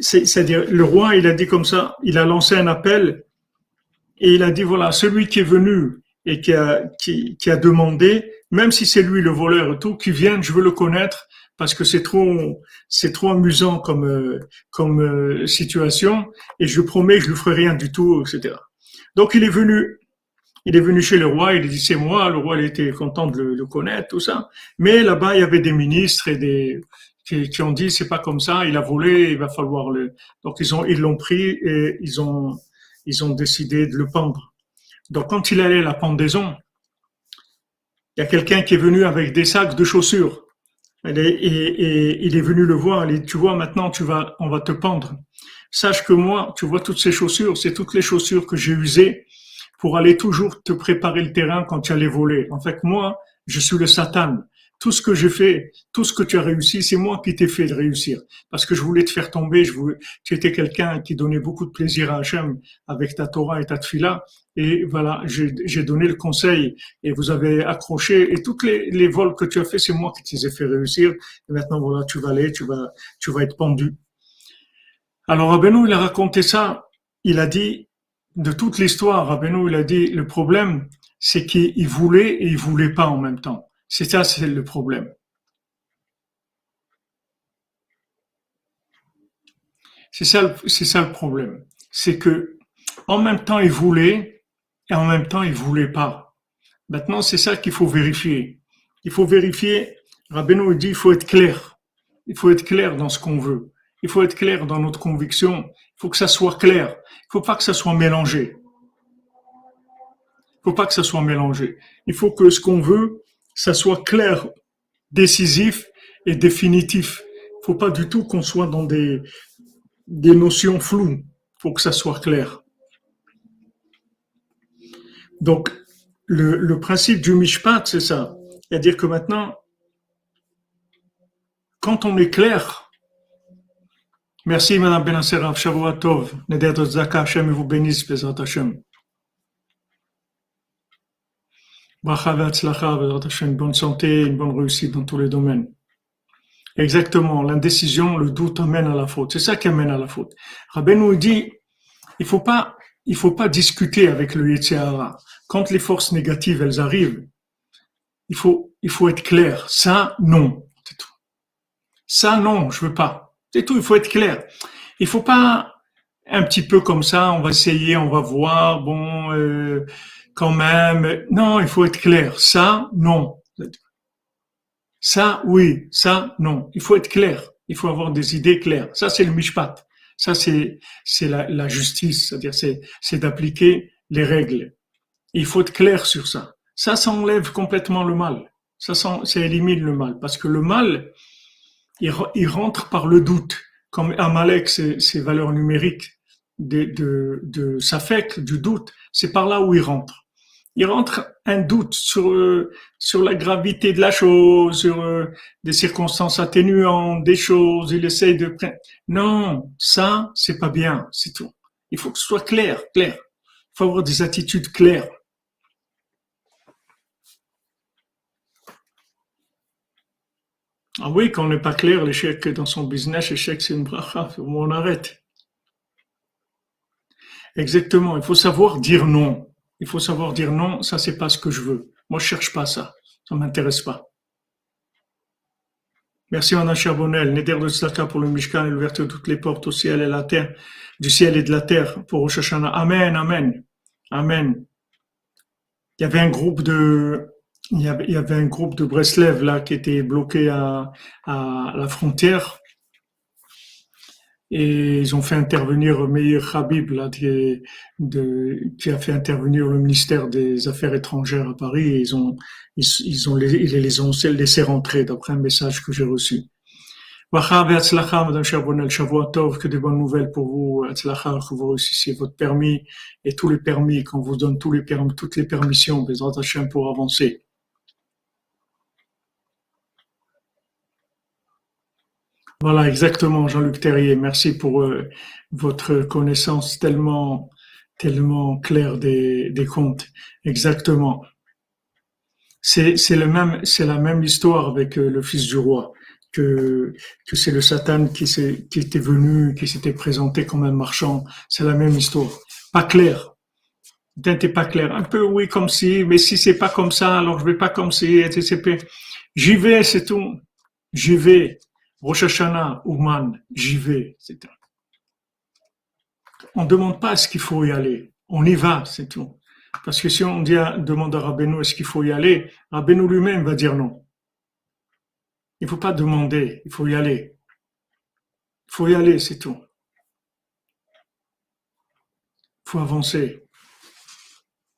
c'est-à-dire le roi il a dit comme ça, il a lancé un appel et il a dit, voilà, celui qui est venu et qui a, qui, a demandé, même si c'est lui le voleur et tout, qui vienne, je veux le connaître parce que c'est trop, trop amusant comme, comme euh, situation et je promets que je ne ferai rien du tout, etc. Donc il est venu, il est venu chez le roi, il a dit c'est moi, le roi il était content de le, connaître, tout ça. Mais là-bas il y avait des ministres et des qui, qui ont dit c'est pas comme ça, il a volé, il va falloir le. Donc ils ont ils l'ont pris et ils ont ils ont décidé de le pendre. Donc quand il allait à la pendaison, il y a quelqu'un qui est venu avec des sacs de chaussures. Et, et, il est venu le voir. Il dit, tu vois, maintenant, tu vas, on va te pendre. Sache que moi, tu vois toutes ces chaussures, c'est toutes les chaussures que j'ai usées pour aller toujours te préparer le terrain quand tu allais voler. En fait, moi, je suis le Satan tout ce que j'ai fait, tout ce que tu as réussi, c'est moi qui t'ai fait de réussir. Parce que je voulais te faire tomber, je voulais, tu étais quelqu'un qui donnait beaucoup de plaisir à Hachem avec ta Torah et ta Tfila. Et voilà, j'ai donné le conseil et vous avez accroché. Et toutes les, les vols que tu as fait, c'est moi qui t'ai fait réussir. Et maintenant, voilà, tu vas aller, tu vas, tu vas être pendu. Alors, Rabbeinu, il a raconté ça. Il a dit, de toute l'histoire, Rabbeinu, il a dit, le problème, c'est qu'il voulait et il voulait pas en même temps. C'est ça, c'est le problème. C'est ça, c'est le problème. C'est que, en même temps, il voulait et en même temps, il voulait pas. Maintenant, c'est ça qu'il faut vérifier. il faut vérifier. Rabbeinu dit, il faut être clair. Il faut être clair dans ce qu'on veut. Il faut être clair dans notre conviction. Il faut que ça soit clair. Faut pas que ça soit mélangé. Faut pas que ça soit mélangé. Il faut que ce qu'on veut, ça soit clair, décisif et définitif. Faut pas du tout qu'on soit dans des, des notions floues. Faut que ça soit clair. Donc, le, le principe du mishpat, c'est ça. C'est-à-dire que maintenant, quand on est clair, merci Madame Benasserav, Shavua Tov, Neder Zaka, Hashem vous bénisse, Bezrat Hashem. Une bonne santé, une bonne réussite dans tous les domaines. Exactement, l'indécision, le doute amène à la faute. C'est ça qui amène à la faute. Rabbi nous dit, il faut pas, il faut pas discuter avec le Yetzirah. Quand les forces négatives, elles arrivent, il faut, il faut être clair. Ça, non. Ça, non, je veux pas. C'est tout, il faut être clair. Il faut pas un petit peu comme ça, on va essayer, on va voir, bon, euh, quand même. Non, il faut être clair. Ça, non. Ça, oui. Ça, non. Il faut être clair. Il faut avoir des idées claires. Ça, c'est le mishpat. Ça, c'est, c'est la, justice. C'est-à-dire, c'est, c'est d'appliquer les règles. Il faut être clair sur ça. Ça, ça enlève complètement le mal. Ça, ça, élimine le mal. Parce que le mal, il, rentre par le doute. Comme Amalek, ses, valeurs numériques de, de, de du doute, c'est par là où il rentre il rentre un doute sur sur la gravité de la chose, sur euh, des circonstances atténuantes, des choses. Il essaye de non, ça c'est pas bien, c'est tout. Il faut que ce soit clair, clair. Il faut avoir des attitudes claires. Ah oui, quand on n'est pas clair, l'échec dans son business, l'échec c'est une bracha, on arrête. Exactement, il faut savoir dire non. Il faut savoir dire non, ça c'est pas ce que je veux. Moi je cherche pas ça. Ça m'intéresse pas. Merci Madame Charbonnel. Neder de Tzaka pour le Mishkan et l'ouverture de toutes les portes au ciel et la terre, du ciel et de la terre pour Rosh. Amen, Amen. Amen. Il y avait un groupe de, il y avait, il y avait un groupe de Breslev là qui était bloqué à, à la frontière et ils ont fait intervenir Meir Habib, là, qui, de, qui, a fait intervenir le ministère des Affaires étrangères à Paris, et ils ont, ils, ils ont, ils les ont laissés rentrer, d'après un message que j'ai reçu. Madame Charbonnel, Tov, que des bonnes nouvelles pour vous, que vous réussissiez votre permis et tous les permis, qu'on vous donne tous les permis, toutes les permissions, des pour avancer. Voilà, exactement, Jean-Luc Terrier. Merci pour euh, votre connaissance tellement, tellement claire des, des. Exactement. C'est, le même, c'est la même histoire avec euh, le fils du roi. Que, que c'est le Satan qui, qui était venu, qui s'était présenté comme un marchand. C'est la même histoire. Pas clair. T'es pas clair. Un peu oui, comme si, mais si c'est pas comme ça, alors je vais pas comme si, etc. J'y vais, c'est tout. J'y vais. Rosh Hashanah, Ouman, j'y vais, etc. On ne demande pas est-ce qu'il faut y aller. On y va, c'est tout. Parce que si on demande à Rabbeinu est-ce qu'il faut y aller, Rabbeinu lui-même va dire non. Il ne faut pas demander, il faut y aller. Il faut y aller, c'est tout. Il faut avancer.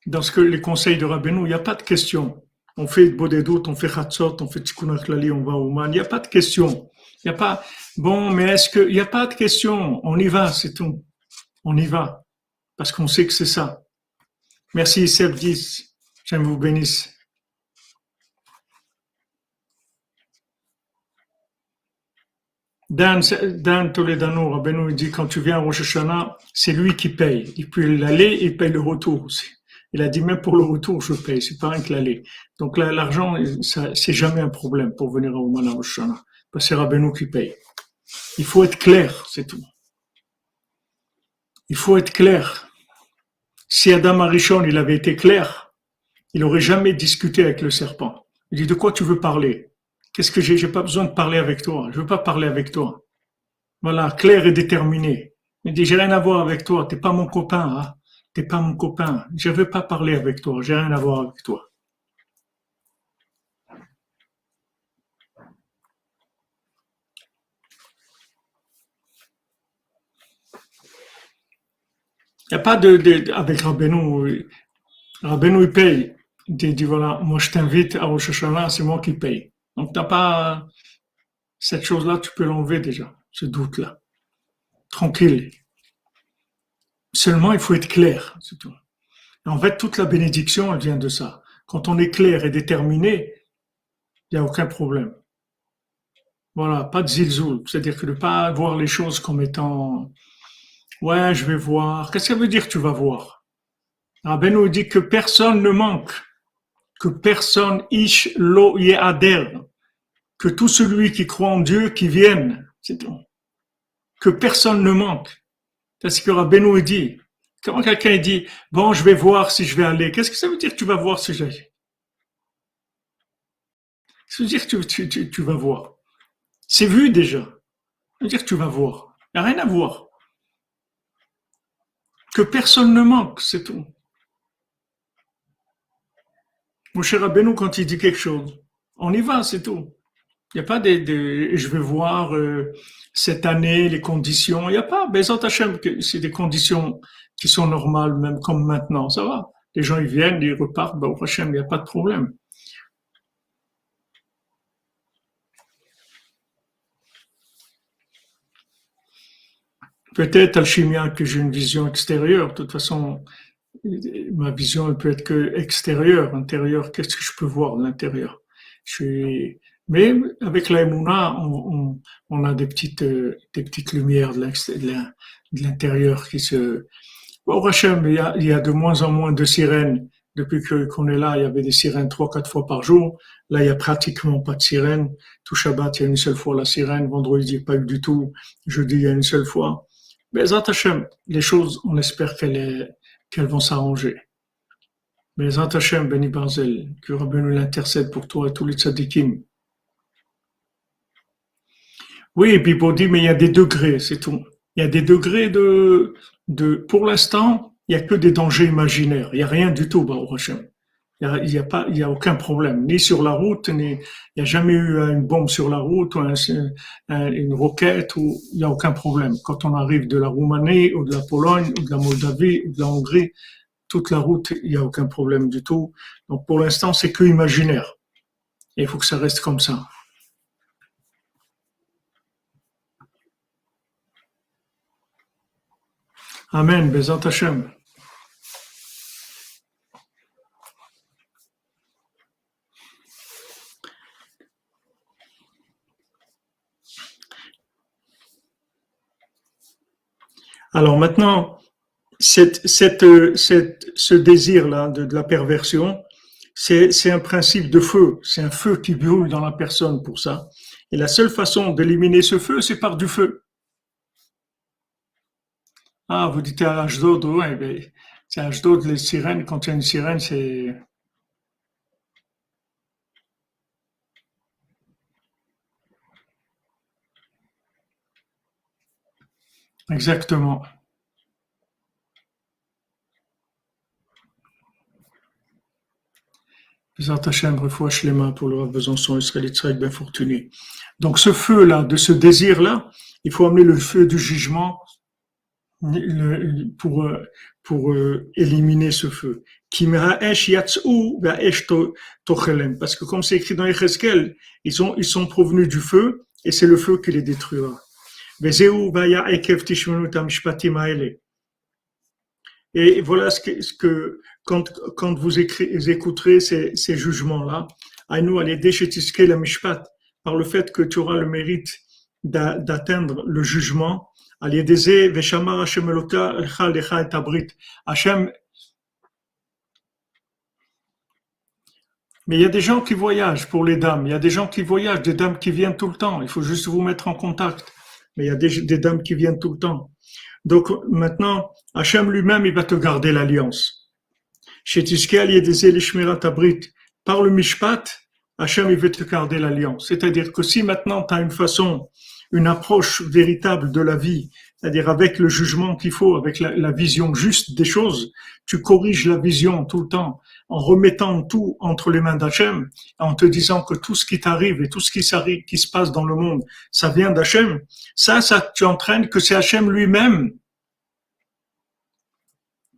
Dans ce que les conseils de Rabbeinu, il n'y a pas de question. On fait doutes, on fait Khatsot, on fait Tikkun on va au Man. Il n'y a pas de question. Il n'y a pas, bon, mais est-ce que, il n'y a pas de question. On y va, c'est tout. On y va. Parce qu'on sait que c'est ça. Merci, Seb 10. J'aime vous bénisse. Dan, Dan Toledano, Rabbeinu, il dit quand tu viens à Rosh Hashanah, c'est lui qui paye. Il peut l'aller, il paye le retour aussi. Il a dit même pour le retour, je paye, c'est pas rien que l'aller. Donc là, l'argent, c'est jamais un problème pour venir au Rosh Hashanah c'est Rabbeinu qui paye. Il faut être clair, c'est tout. Il faut être clair. Si Adam Arishon, il avait été clair, il n'aurait jamais discuté avec le serpent. Il dit, de quoi tu veux parler? Qu'est-ce que j'ai? J'ai pas besoin de parler avec toi. Je veux pas parler avec toi. Voilà, clair et déterminé. Il dit, j'ai rien à voir avec toi. T'es pas mon copain. Hein T'es pas mon copain. Je veux pas parler avec toi. J'ai rien à voir avec toi. Il n'y a pas de, avec Rabbeinu, Rabbeinu il paye. Il dit voilà, moi je t'invite à Rosh Hashanah, c'est moi qui paye. Donc t'as pas, cette chose-là, tu peux l'enlever déjà, ce doute-là. Tranquille. Seulement, il faut être clair, c'est tout. en fait, toute la bénédiction, elle vient de ça. Quand on est clair et déterminé, il n'y a aucun problème. Voilà, pas de zilzoul. C'est-à-dire que de ne pas voir les choses comme étant, ouais, je vais voir. Qu'est-ce que ça veut dire tu vas voir? Ben nous dit que personne ne manque. Que personne ish lo ye'ader. Que tout celui qui croit en Dieu, qui vienne. C'est tout. Que personne ne manque. C'est ce que Rabbeinu dit. Quand quelqu'un dit, bon, je vais voir si je vais aller, qu'est-ce que ça veut dire tu vas voir si j'aille? Ça veut dire que tu, tu, tu, vas voir. C'est vu déjà. Ça veut dire tu vas voir. Il n'y a rien à voir. Personne ne manque, c'est tout. Mon cher Rabbeinu, quand il dit quelque chose, on y va, c'est tout. Il n'y a pas de, je vais voir euh, cette année les conditions. Il n'y a pas. Bezat Hashem, c'est des conditions qui sont normales, même comme maintenant. Ça va. Les gens, ils viennent, ils repartent. Ben, au Hashem, il n'y a pas de problème. Peut-être, Alchimia, que j'ai une vision extérieure. De toute façon, ma vision, elle peut être que extérieure. Intérieure, qu'est-ce que je peux voir de l'intérieur? Je suis, mais avec la on, on, a des petites, euh, des petites lumières de l'intérieur qui se... Au Hachem, il y, a, il y a de moins en moins de sirènes. Depuis qu'on est là, il y avait des sirènes trois, quatre fois par jour. Là, il y a pratiquement pas de sirènes. Tout Shabbat, il y a une seule fois la sirène. Vendredi, il n'y a pas eu du tout. Jeudi, il y a une seule fois. Mais Hachem, les choses, on espère qu'elles vont s'arranger. Mais Hachem, Beni Barzel, que Rabbi nous l'intercède pour toi et tous les tzadikim. Oui, et puis dire, mais il y a des degrés, c'est tout. Il y a des degrés de, de pour l'instant, il n'y a que des dangers imaginaires. Il n'y a rien du tout, au Hashem. Il n'y a, a, a aucun problème, ni sur la route, ni, il n'y a jamais eu une bombe sur la route, ou une roquette, ou il n'y a aucun problème. Quand on arrive de la Roumanie, ou de la Pologne, ou de la Moldavie, ou de la Hongrie, toute la route, il n'y a aucun problème du tout. Donc pour l'instant, c'est que imaginaire. Il faut que ça reste comme ça. Amen, Bezat Hashem. Alors maintenant, cette, cette, cette, ce désir-là de, de, la perversion, c'est un principe de feu. C'est un feu qui brûle dans la personne pour ça. Et la seule façon d'éliminer ce feu, c'est par du feu. Ah, vous dites à Ashdod, oui, mais c'est Ashdod, les sirènes, quand il y a une sirène, c'est. Exactement. Les mains pour le Besançon, Israël bien fortuné. Donc ce feu-là, de ce désir-là, il faut amener le feu du jugement pour, pour euh, éliminer ce feu. Parce que comme c'est écrit dans Echeskel, ils ils sont provenus du feu et c'est le feu qui les détruira. Et voilà ce que, quand, quand vous écouterez ces, jugements-là, à nous, aller la mishpat, par le fait que tu auras le mérite d'atteindre le jugement, mais il y a des gens qui voyagent pour les dames. Il y a des gens qui voyagent, des dames qui viennent tout le temps. Il faut juste vous mettre en contact. Mais il y a des, dames qui viennent tout le temps. Donc maintenant, Hachem lui-même, il va te garder l'alliance. Par le mishpat, Hachem, il veut te garder l'alliance. C'est-à-dire que si maintenant tu as une façon une approche véritable de la vie, c'est-à-dire avec le jugement qu'il faut, avec la, vision juste des choses, tu corriges la vision tout le temps en remettant tout entre les mains d'Hachem, en te disant que tout ce qui t'arrive et tout ce qui, se passe dans le monde, ça vient d'Hachem. Ça, ça, tu entraînes que c'est Hachem lui-même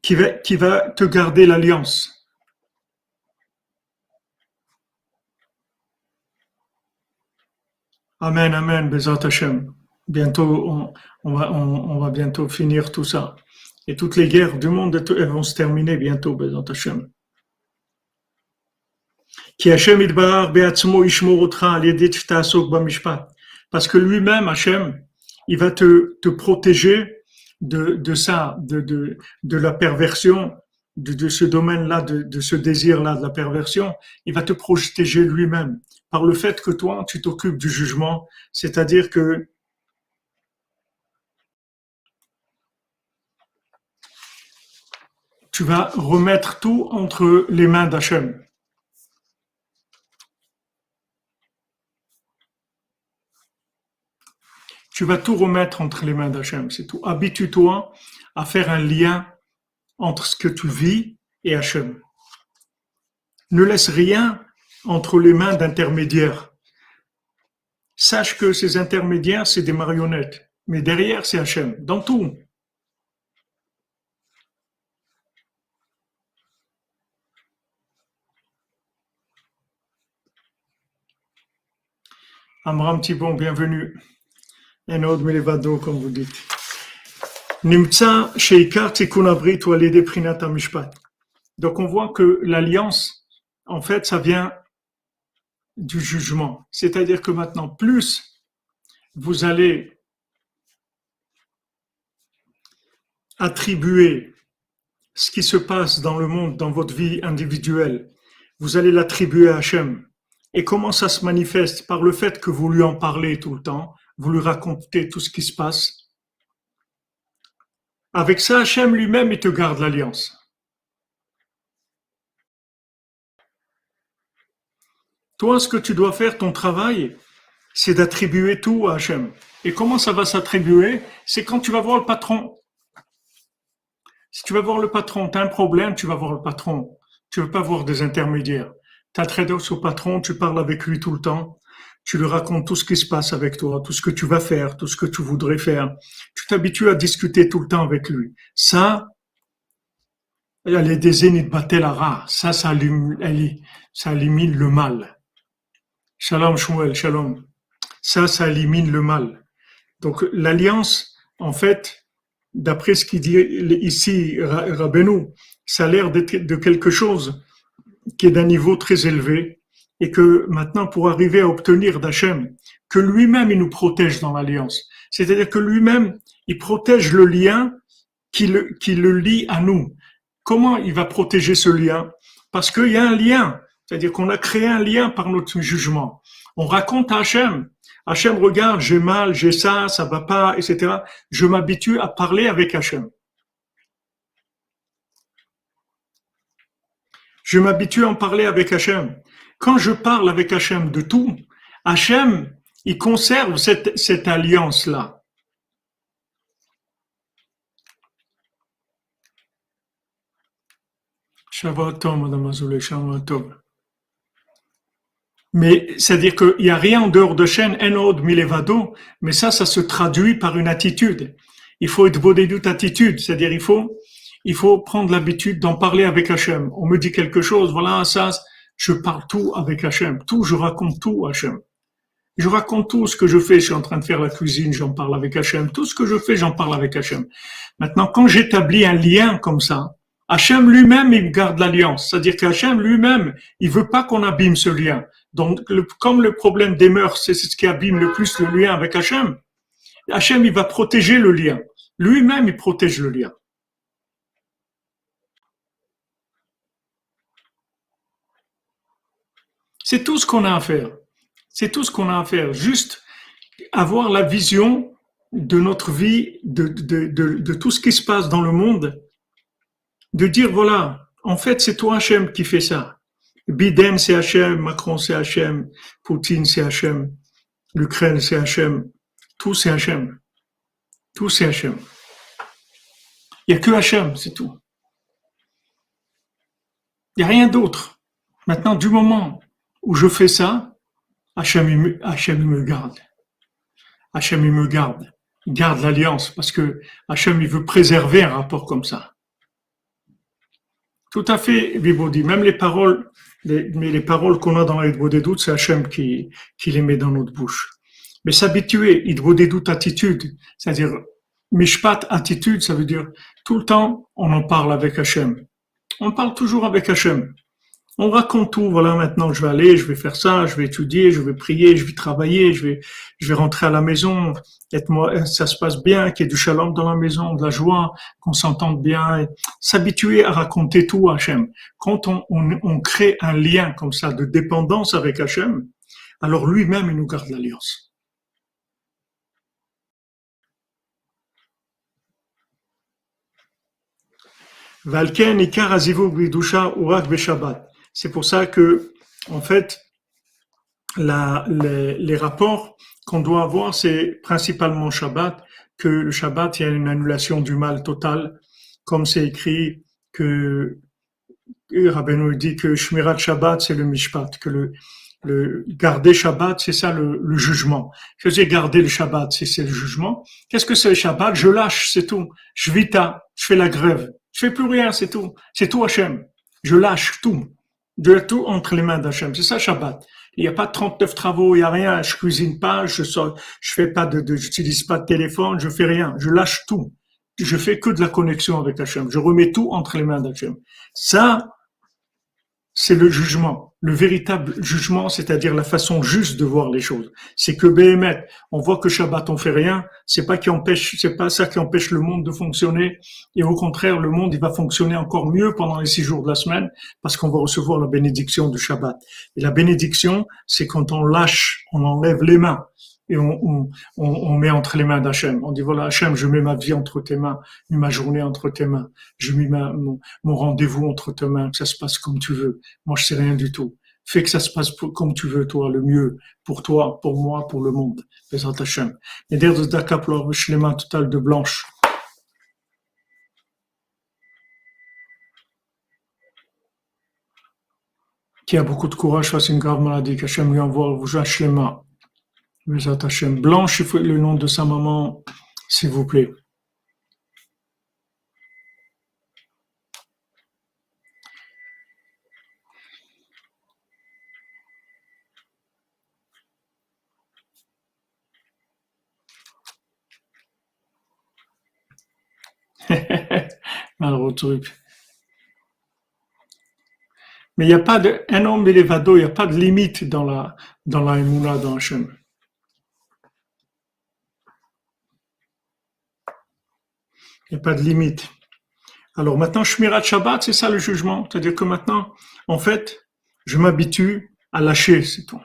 qui va, te garder l'alliance. Amen, Amen, Bezat Hashem. Bientôt, on, va, bientôt finir tout ça. Et toutes les guerres du monde vont se terminer bientôt, Bezat Hashem. Parce que lui-même, Hachem, il va te, te protéger de, de ça, de, de, de la perversion, de, de ce domaine-là, de, de ce désir-là, de la perversion. Il va te protéger lui-même par le fait que toi, tu t'occupes du jugement, c'est-à-dire que tu vas remettre tout entre les mains d'Hachem. Tu vas tout remettre entre les mains d'Hachem, c'est tout. Habitue-toi à faire un lien entre ce que tu vis et Hachem. Ne laisse rien entre les mains d'intermédiaires. Sache que ces intermédiaires, c'est des marionnettes. Mais derrière, c'est Hachem. Dans tout. Amram Thibon, bienvenue. Autre Melevado, comme vous dites. Donc on voit que l'alliance, en fait, ça vient du jugement. C'est-à-dire que maintenant, plus vous allez attribuer ce qui se passe dans le monde, dans votre vie individuelle, vous allez l'attribuer à Hachem. Et comment ça se manifeste? Par le fait que vous lui en parlez tout le temps, vous lui racontez tout ce qui se passe. Avec ça, Hachem lui-même, il te garde l'alliance. Toi, ce que tu dois faire, ton travail, c'est d'attribuer tout à Hachem. Et comment ça va s'attribuer? C'est quand tu vas voir le patron. Si tu vas voir le patron, tu as un problème, tu vas voir le patron. Tu ne veux pas voir des intermédiaires. Tu as trait au patron, tu parles avec lui tout le temps tu lui racontes tout ce qui se passe avec toi, tout ce que tu vas faire, tout ce que tu voudrais faire. Tu t'habitues à discuter tout le temps avec lui. Ça, y a les de Batelara. Ça, ça, ça élimine le mal. Shalom Shmuel, shalom. Ça, ça élimine le mal. Donc, l'alliance, en fait, d'après ce qu'il dit ici, Rabbeinu, ça a l'air de quelque chose qui est d'un niveau très élevé, et que maintenant, pour arriver à obtenir d'Hachem, que lui-même, il nous protège dans l'alliance. C'est-à-dire que lui-même, il protège le lien qui le, lie à nous. Comment il va protéger ce lien? Parce qu'il y a un lien. C'est-à-dire qu'on a créé un lien par notre jugement. On raconte à Hachem. Hachem regarde, j'ai mal, j'ai ça, ça va pas, etc. Je m'habitue à parler avec Hachem. Je m'habitue à en parler avec Hachem. Quand je parle avec Hachem de tout, Hachem, il conserve cette, alliance-là. Mais c'est-à-dire qu'il n'y a rien en dehors de chaîne, en milevado, mais ça, ça se traduit par une attitude. Il faut être doute attitude, c'est-à-dire il faut, il faut prendre l'habitude d'en parler avec Hachem. On me dit quelque chose, voilà, ça, je parle tout avec Hachem, tout, je raconte tout à Hachem. Je raconte tout ce que je fais, je suis en train de faire la cuisine, j'en parle avec Hachem, tout ce que je fais, j'en parle avec Hachem. Maintenant, quand j'établis un lien comme ça, Hachem lui-même, il garde l'alliance. C'est-à-dire qu'Hachem lui-même, il veut pas qu'on abîme ce lien. Donc, comme le problème des mœurs, c'est ce qui abîme le plus le lien avec Hachem, Hachem, il va protéger le lien. Lui-même, il protège le lien. C'est tout ce qu'on a à faire. C'est tout ce qu'on a à faire. Juste avoir la vision de notre vie, de, tout ce qui se passe dans le monde, de dire voilà, en fait, c'est toi Hachem qui fait ça. Biden c'est Hachem, Macron c'est Hachem, Poutine c'est Hachem, l'Ukraine c'est Hachem, tout c'est Hachem. Tout c'est Hachem. Il n'y a que Hachem, c'est tout. Il n'y a rien d'autre. Maintenant, du moment où je fais ça, Hachem, me, garde. Hachem, me garde. Il garde l'alliance parce que Hachem, il veut préserver un rapport comme ça. Tout à fait, Biboudi. Même les paroles, mais les paroles qu'on a dans les des doutes, c'est Hachem qui, les met dans notre bouche. Mais s'habituer, des doutes attitude, c'est-à-dire mishpat attitude, ça veut dire tout le temps on en parle avec Hachem. On parle toujours avec Hachem. On raconte tout. Voilà, maintenant je vais aller, je vais faire ça, je vais étudier, je vais prier, je vais travailler, je vais, rentrer à la maison. Être moi, ça se passe bien, qu'il y ait du shalom dans la maison, de la joie, qu'on s'entende bien. S'habituer à raconter tout à Hachem. Quand on, crée un lien comme ça de dépendance avec Hachem, alors lui-même il nous garde l'alliance. Valken Ikar Urak Beshabbat. C'est pour ça que, en fait, les, rapports qu'on doit avoir, c'est principalement Shabbat, que le Shabbat, il y a une annulation du mal total, comme c'est écrit que Rabbeinu dit que Shmirat Shabbat, c'est le Mishpat, que le, le garder Shabbat, c'est ça le, le jugement. Je dis garder le Shabbat, c'est le jugement. Qu'est-ce que c'est le Shabbat? Je lâche, c'est tout. Je vita, je fais la grève. Je fais plus rien, c'est tout. C'est tout Hachem. Je lâche tout de tout entre les mains d'Hachem. C'est ça Shabbat. Il n'y a pas 39 travaux, il n'y a rien. Je cuisine pas, je sors, je fais pas de, j'utilise pas de téléphone, je fais rien. Je lâche tout. Je fais que de la connexion avec Hachem. Je remets tout entre les mains d'Hachem. Ça, c'est le jugement. Le véritable jugement, c'est-à-dire la façon juste de voir les choses. C'est que Béhémet, on voit que Shabbat on fait rien, c'est pas qui empêche, c'est pas ça qui empêche le monde de fonctionner. Et au contraire, le monde, il va fonctionner encore mieux pendant les six jours de la semaine parce qu'on va recevoir la bénédiction du Shabbat. Et la bénédiction, c'est quand on lâche, on enlève les mains et on, met entre les mains d'Hachem. On dit voilà Hachem, je mets ma vie entre tes mains, ma journée entre tes mains, je mets mon, rendez-vous entre tes mains, que ça se passe comme tu veux. Moi je sais rien du tout. Fais que ça se passe comme tu veux, toi, le mieux, pour toi, pour moi, pour le monde. Bézat Hachem. Et d'ailleurs, de les mains totales de blanche. Qui a beaucoup de courage face à une grave maladie, qu'Hachem lui envoie vous les mains. Blanche, le nom de sa maman, s'il vous plaît. truc. Mais il n'y a pas de, un homme il n'y a pas de limite dans la, dans la Hachem. Il n'y a pas de limite. Alors maintenant, Shmirat Shabbat, c'est ça le jugement. C'est-à-dire que maintenant, en fait, je m'habitue à lâcher, c'est tout.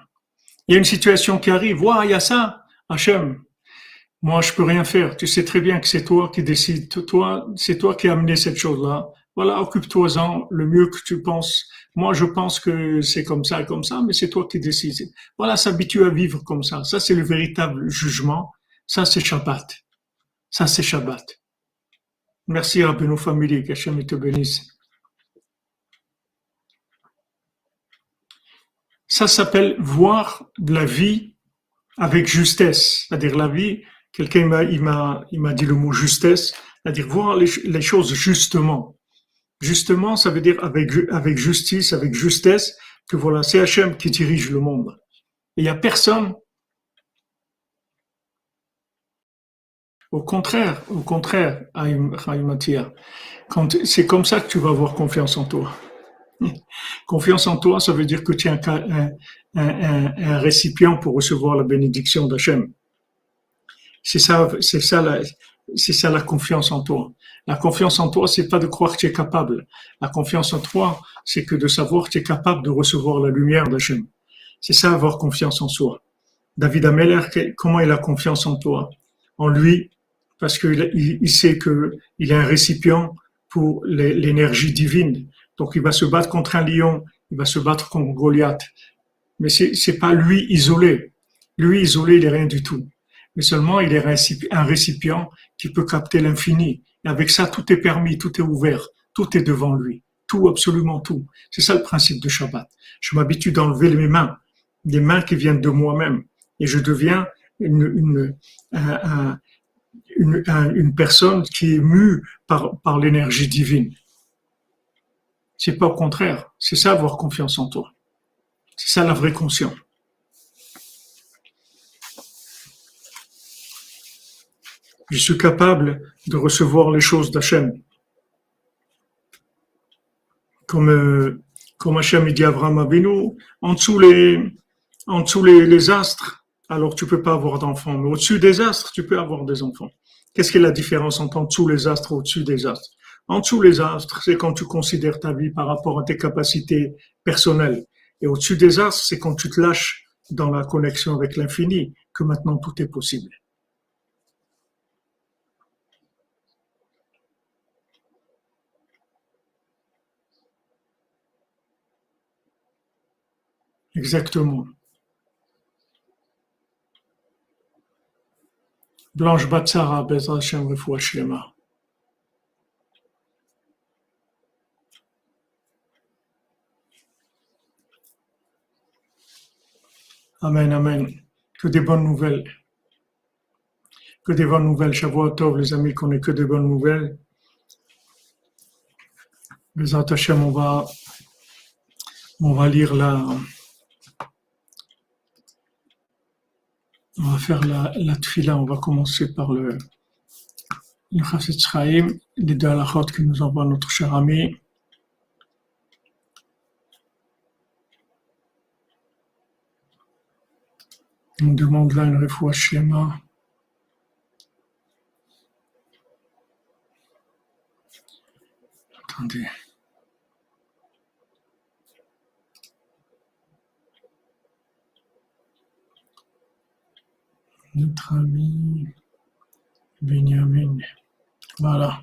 Il y a une situation qui arrive, voilà, il y a ça, Hachem. Moi, je peux rien faire. Tu sais très bien que c'est toi qui décides. Toi, c'est toi qui as amené cette chose-là. Voilà, occupe-toi-en le mieux que tu penses. Moi, je pense que c'est comme ça, comme ça, mais c'est toi qui décides. Voilà, s'habituer à vivre comme ça. Ça, c'est le véritable jugement. Ça, c'est Shabbat. Ça, c'est Shabbat. Merci à nos familles, qu'Hachem te bénisse. Ça s'appelle voir la vie avec justesse, c'est-à-dire la vie. Quelqu'un m'a, m'a, dit le mot justesse, c'est-à-dire voir les, choses justement. Justement, ça veut dire avec, avec justice, avec justesse, que voilà, c'est Hachem qui dirige le monde. il n'y a personne Au contraire, au contraire, quand c'est comme ça que tu vas avoir confiance en toi. Confiance en toi, ça veut dire que tu es un, un, récipient pour recevoir la bénédiction d'Hachem. C'est ça, c'est ça la, c'est ça la confiance en toi. La confiance en toi, c'est pas de croire que tu es capable. La confiance en toi, c'est que de savoir que tu es capable de recevoir la lumière d'Hachem. C'est ça avoir confiance en soi. David Ameller, comment il a confiance en toi? En lui, parce qu'il il sait qu'il est un récipient pour l'énergie divine. Donc il va se battre contre un lion, il va se battre contre Goliath. Mais c'est c'est pas lui isolé. Lui isolé, il est rien du tout. Mais seulement il est un récipient qui peut capter l'infini. Et avec ça, tout est permis, tout est ouvert, tout est devant lui. Tout, absolument tout. C'est ça le principe de Shabbat. Je m'habitue d'enlever mes mains, des mains qui viennent de moi-même. Et je deviens une, une, un, une, personne qui est mue par, l'énergie divine. C'est pas au contraire. C'est ça avoir confiance en toi. C'est ça la vraie conscience. Je suis capable de recevoir les choses d'Hachem. Comme, euh, Hachem dit à Abraham Abinu, en dessous les, en dessous les, les astres, alors tu peux pas avoir d'enfants. Mais au-dessus des astres, tu peux avoir des enfants. Qu'est-ce qui est la différence entre en dessous les astres et au-dessus des astres? En dessous les astres, c'est quand tu considères ta vie par rapport à tes capacités personnelles. Et au-dessus des astres, c'est quand tu te lâches dans la connexion avec l'infini que maintenant tout est possible. Exactement. Blanche Batsara, Bezra Hashem Refoua. Amen, Amen. Que des bonnes nouvelles. Que des bonnes nouvelles. Shavuot les amis, qu'on ait que des bonnes nouvelles. Bezrat Hashem, on va, on va lire la, On va faire la, la tfila, on va commencer par le, le Chassid les deux halachot que nous envoie notre cher ami. On demande là une schéma. Attendez. Notre ami Benjamin. Voilà.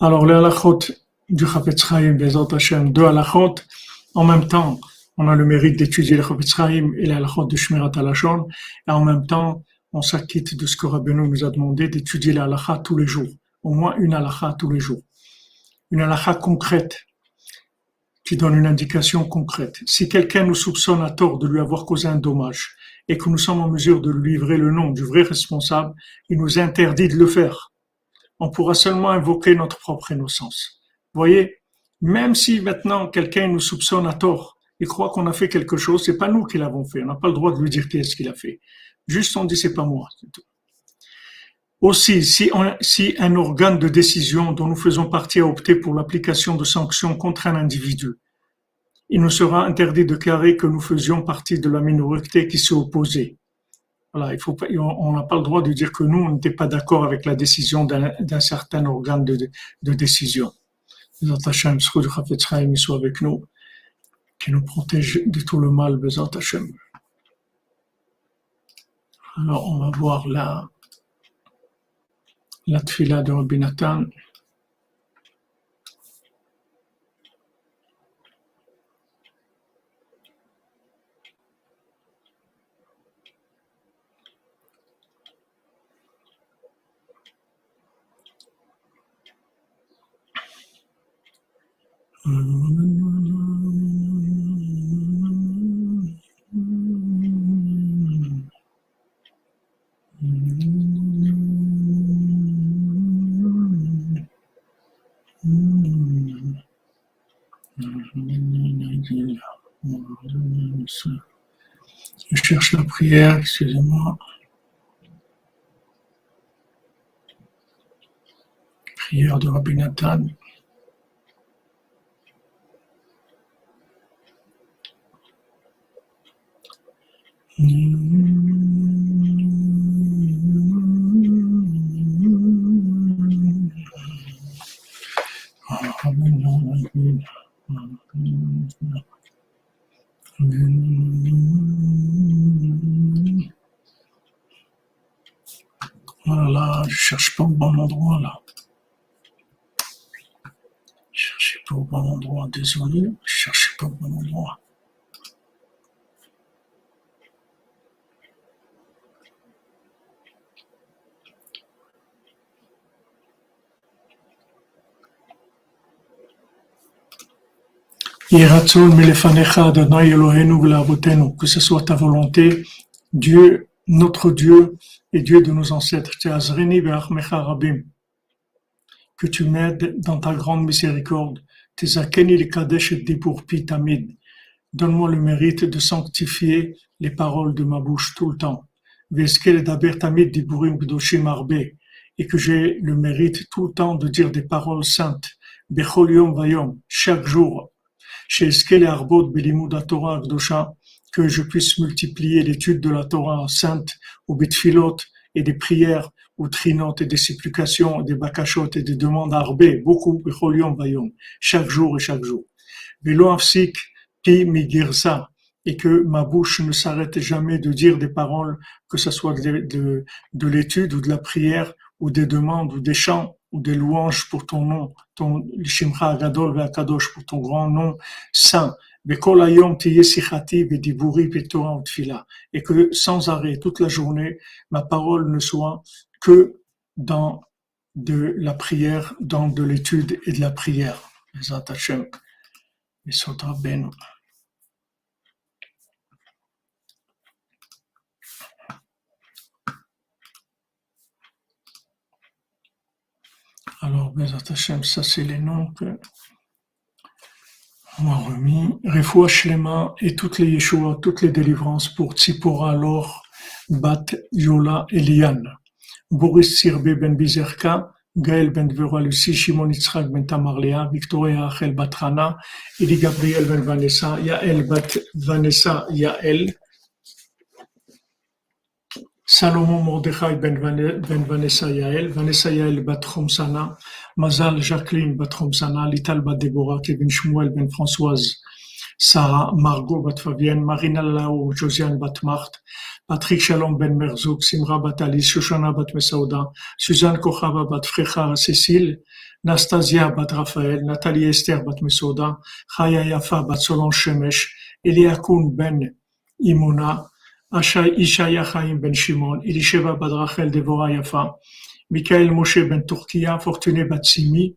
Alors, les halachot du Chafetz Chaim, Hashem, deux halachot, en même temps, on a le mérite d'étudier le Chafetz et les halachot de Shmirat Alashon, et en même temps, on s'acquitte de ce que Rabbeinu nous a demandé d'étudier les tous les jours, au moins une halakha tous les jours. Une halakha concrète, qui donne une indication concrète. Si quelqu'un nous soupçonne à tort de lui avoir causé un dommage et que nous sommes en mesure de lui livrer le nom du vrai responsable, il nous interdit de le faire. On pourra seulement invoquer notre propre innocence. Voyez, même si maintenant quelqu'un nous soupçonne à tort et croit qu'on a fait quelque chose, c'est pas nous qui l'avons fait. On n'a pas le droit de lui dire qu'est-ce qu'il a fait. Juste on dit c'est pas moi. Aussi, si, si, un organe de décision dont nous faisons partie a opté pour l'application de sanctions contre un individu, il nous sera interdit de carrer que nous faisions partie de la minorité qui s'est opposée. Voilà, il faut on n'a pas le droit de dire que nous, on n'était pas d'accord avec la décision d'un certain organe de, de décision. Hashem, soit avec nous, qui nous protège de tout le mal, Alors, on va voir là la tfila de Rabbi Nathan. Je cherche la prière, excusez-moi. Prière de Rabbi Nathan. Voilà, je cherche pas au bon endroit là. Je cherchais pas au bon endroit, désolé, je cherchais pas au bon endroit. Que ce soit ta volonté, Dieu, notre Dieu et Dieu de nos ancêtres. que tu m'aides dans ta grande miséricorde. Donne-moi le mérite de sanctifier les paroles de ma bouche tout le temps. Et que j'ai le mérite tout le temps de dire des paroles saintes. Chaque jour. Torah que je puisse multiplier l'étude de la Torah sainte au bitfilot et des prières ou trinotes et des supplications, des bakashot et des demandes arbées, beaucoup, chaque jour et chaque jour. Et que ma bouche ne s'arrête jamais de dire des paroles, que ce soit de, de, de l'étude ou de la prière, ou des demandes, ou des chants, ou des louanges pour ton nom, ton Shimcha Gadol Kadosh, pour ton grand nom saint, et que sans arrêt, toute la journée, ma parole ne soit que dans de la prière, dans de l'étude et de la prière. Alors, ça c'est les noms que. Refoua Shlema et toutes les Yeshua, toutes les délivrances pour Tzipora, Lor, Bat, Yola et Liane. Boris Sirbe ben Bizerka, Gaël ben Dvera Lucie, Shimon Yitzhak ben Tamarlea, Victoria Achel Batrana, Eli Gabriel ben Vanessa, Yael bat Vanessa Yael, Salomon Mordechai ben, ben Vanessa Yael, Vanessa Yael bat Chomsana, Mazal Jacqueline bat Chomsana, Lital bat Deborah, Kevin Shmuel ben Françoise, Sarah, Margot bat Fabienne, Marina Lao, Josiane bat Marthe, Patrick Shalom ben Merzouk, Simra bat Alice, Shoshana bat Mesauda, Suzanne Kochava bat Frecha Cécile, Nastasia bat Raphaël, Nathalie Esther bat Mesauda, Chaya Yafa bat Solange Shemesh, Eliakoun ben Imona, Ishaya Chaim ben Shimon, Elisheva bat Rachel Devora Yafa, Michael Moshe ben Turkia, Fortuné bat Simi,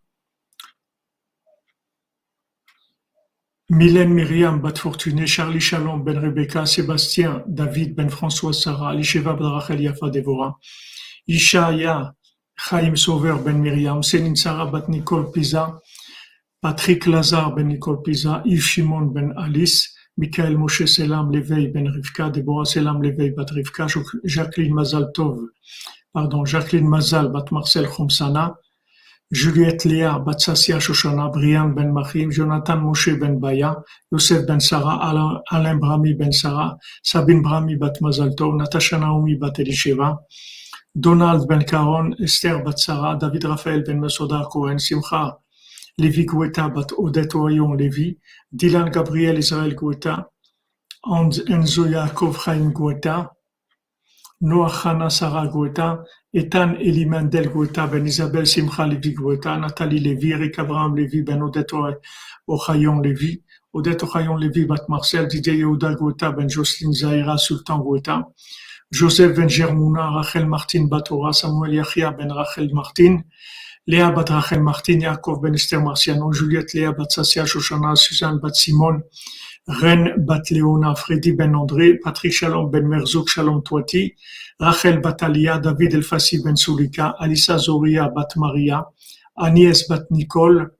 Mylène Myriam bat Fortuné, Charlie Shalom ben Rebecca, Sébastien David ben François Sarah, Elisheva bat Rachel Yafa Devora, Ishaya Chaim Sauveur ben Myriam, Céline Sarah bat Nicole Pisa, Patrick Lazare ben Nicole Pisa, Yves Shimon ben Alice, Michael Moshe Selam Levei ben Rivka, Deborah Selam Levei bat Rivka, Jacqueline Mazal Tov, pardon, Jacqueline Mazal bat Marcel Khomsana, Juliette Léa bat Sassia Shoshana, Brian ben Machim, Jonathan Moshe ben Baya, Yosef ben Sarah, Alain, Brami ben Sarah, Sabine Brami bat Mazal Natasha Naomi bat Elisheva, Donald ben Caron, Esther bat Sarah, David Raphaël ben Mesoda Cohen, Simcha Lévi Goueta bat Odette Oyon Lévi, Dylan Gabriel Israël Goueta, Enzo Yaakov Chaim Goueta, Noah Hana Sarah Goueta, Ethan Elimandel Goueta ben Isabelle Simcha Lévi Goueta, Nathalie Lévi, Eric Abraham Lévi ben Odette Ochayon Lévi, Odette Ochayon Lévi bat Marcel, Didier Yehuda Goueta ben Jocelyne Zahira Sultan Goueta, Joseph ben Germouna, Rachel Martin Batora, Samuel Yachia ben Rachel Martin, Léa bat Rachel Martin, Yaakov ben Esther Marciano, Juliette Léa bat Sassia Shoshana, Suzanne bat Simone, Ren Batléona, Freddy Ben-André, Patrick Shalom Ben-Merzouk, Shalom Touati, Rachel Batalia, David El-Fassi Ben-Soulika, Alissa Zoria Bat-Maria, Agnès Bat-Nicole,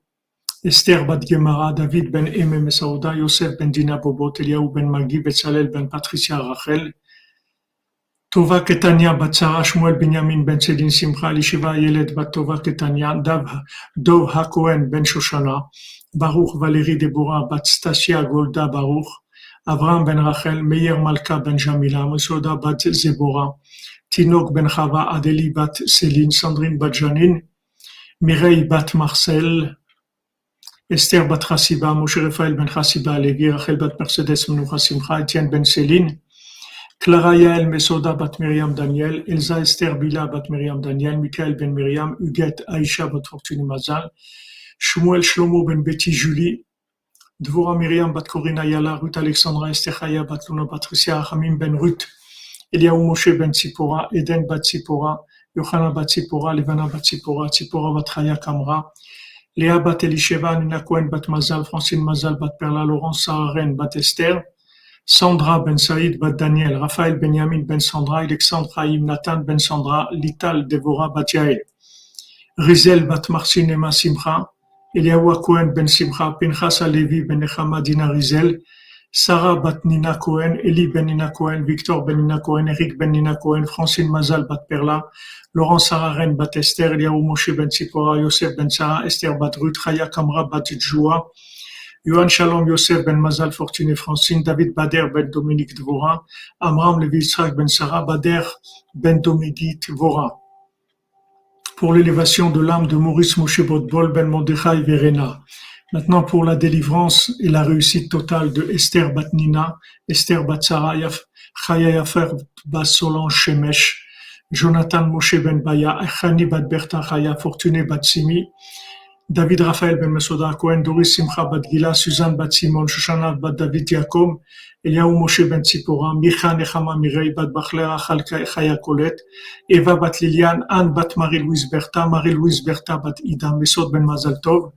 Esther Bat Gemara, David ben Aimé Messaouda, Yosef ben Dina Bobot, Eliaou ben Magui, Betzalel ben Patricia Rachel, Tova Ketania Bat Sarah, Shmuel Binyamin ben Céline Simcha, Lishiva Yelet Bat Tova Ketania, Dov Hakohen ben Shoshana, Baruch, Valérie, Déborah, Bastasia, Golda, Baruch, Avraham ben Rachel, Meir Malka ben Jamila, Mesoda bat Zébora, Tinok ben Chava, Adélie bat Céline, Sandrine bat Janine, Mireille bat Marcel, Esther bat Chassiba, Moshe Raphaël ben Chassiba, Lévi, Rachel bat Mercedes, Menoucha Simcha, Etienne ben Céline, Clara Yael Mesoda bat Myriam Daniel, Elsa Esther Bila bat Myriam Daniel, Michael ben Myriam, Huguette Aïcha bat Fortuny Mazal, Shmuel Shlomo ben Betty Julie, Dvora Miriam bat Corina Yala, Ruth Alexandra Esther bat Luna Patricia, Hamim ben Ruth, Eliaou Moshe ben Tzipora, Eden bat Tzipora, Yohana bat Tzipora, Levana bat Tzipora, Tzipora bat Chaya Kamra, Léa bat Elisheva, Nina Cohen bat Mazal, Francine Mazal bat Perla, Laurence Sarah Ren bat Esther, Sandra Ben Saïd Bat Daniel, Raphaël Benjamin Ben Sandra, Alexandre Haïm Nathan Ben Sandra, Lital Devora Bat Yael, Rizel bat Marcinema Simcha, Eliawa Cohen ben Simcha, Pinchas Alevi ben Nechama Dina Rizel, Sarah bat Nina Cohen, Eli ben Nina Cohen, Victor ben Nina Cohen, Eric ben Nina Cohen, Francine Mazal bat Perla, Laurent Sararen bat Esther, Eliaou Moshe ben Tzipora, Yosef ben Sarah, Esther bat Ruth, Chaya Kamra bat Joua, Yohan Shalom Yosef ben Mazal Fortuné Francine, David Bader ben Dominique Dvora, Amram Levi ben Sarah, Bader ben Dominique Dvora. Pour l'élévation de l'âme de Maurice Moshe Botbol ben Mordechai Verena. Maintenant, pour la délivrance et la réussite totale de Esther Batnina, Esther Batsara, Chaya Yafer Bas Solange Shemesh, Jonathan Moshe Ben Baya, Chani Bat Berta Chaya, Fortuné Batsimi, David Raphaël Ben Mesoda Cohen, Doris Simcha Bat Gila, Suzanne Bat Simon, Shoshana Bat David Yakom, Eliaou Moshe Ben Tzipora, Micha Nechama Mirei Bat Bachlera Chaya Colette, Eva Bat Liliane, Anne Bat Marie-Louise Berta, Marie-Louise Berta Bat Ida, Mesod Ben Mazal Tov,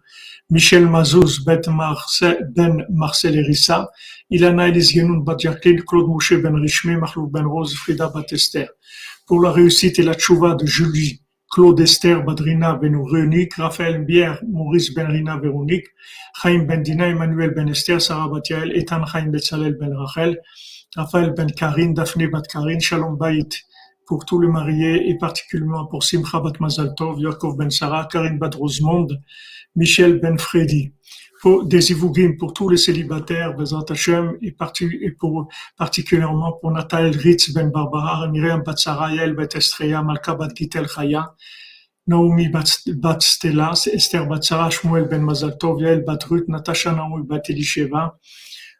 Michel Mazouz Ben Marcel, ben Marcel Erissa, Ilana Elis Genoun Bat Claude Moshe Ben Richmé, Mahlouf Ben Rose, Frida Bat Esther. Pour la réussite et la tchouva de Julie, Claude Esther Badrina Ben Véronique, Raphaël Bière, Maurice Ben Rina Véronique, Chaim Ben Dina, Emmanuel Ben Esther, Sarah Batiel, Ethan Chaim Betzalel Ben Rachel, Raphaël Ben Karin, Daphné Bat Karin, Shalom Baït, pour tous les mariés et particulièrement pour Simcha Bat Mazal Tov, Yaakov Ben Sarah, Karine Bat Rosemonde, Michel Ben Freddy. Pour des Ivougim, pour tous les célibataires, et, pour, particulièrement pour Nathalie Ritz Ben Barbara, Miriam Bat Sarayel, Bet Estreya, Malka Bat Gitel Chaya, Naomi Bat Stella, Esther Bat Sarah, Shmuel Ben Mazal Tov, Yael Bat Ruth, Natasha Naomi Bat Elisheva,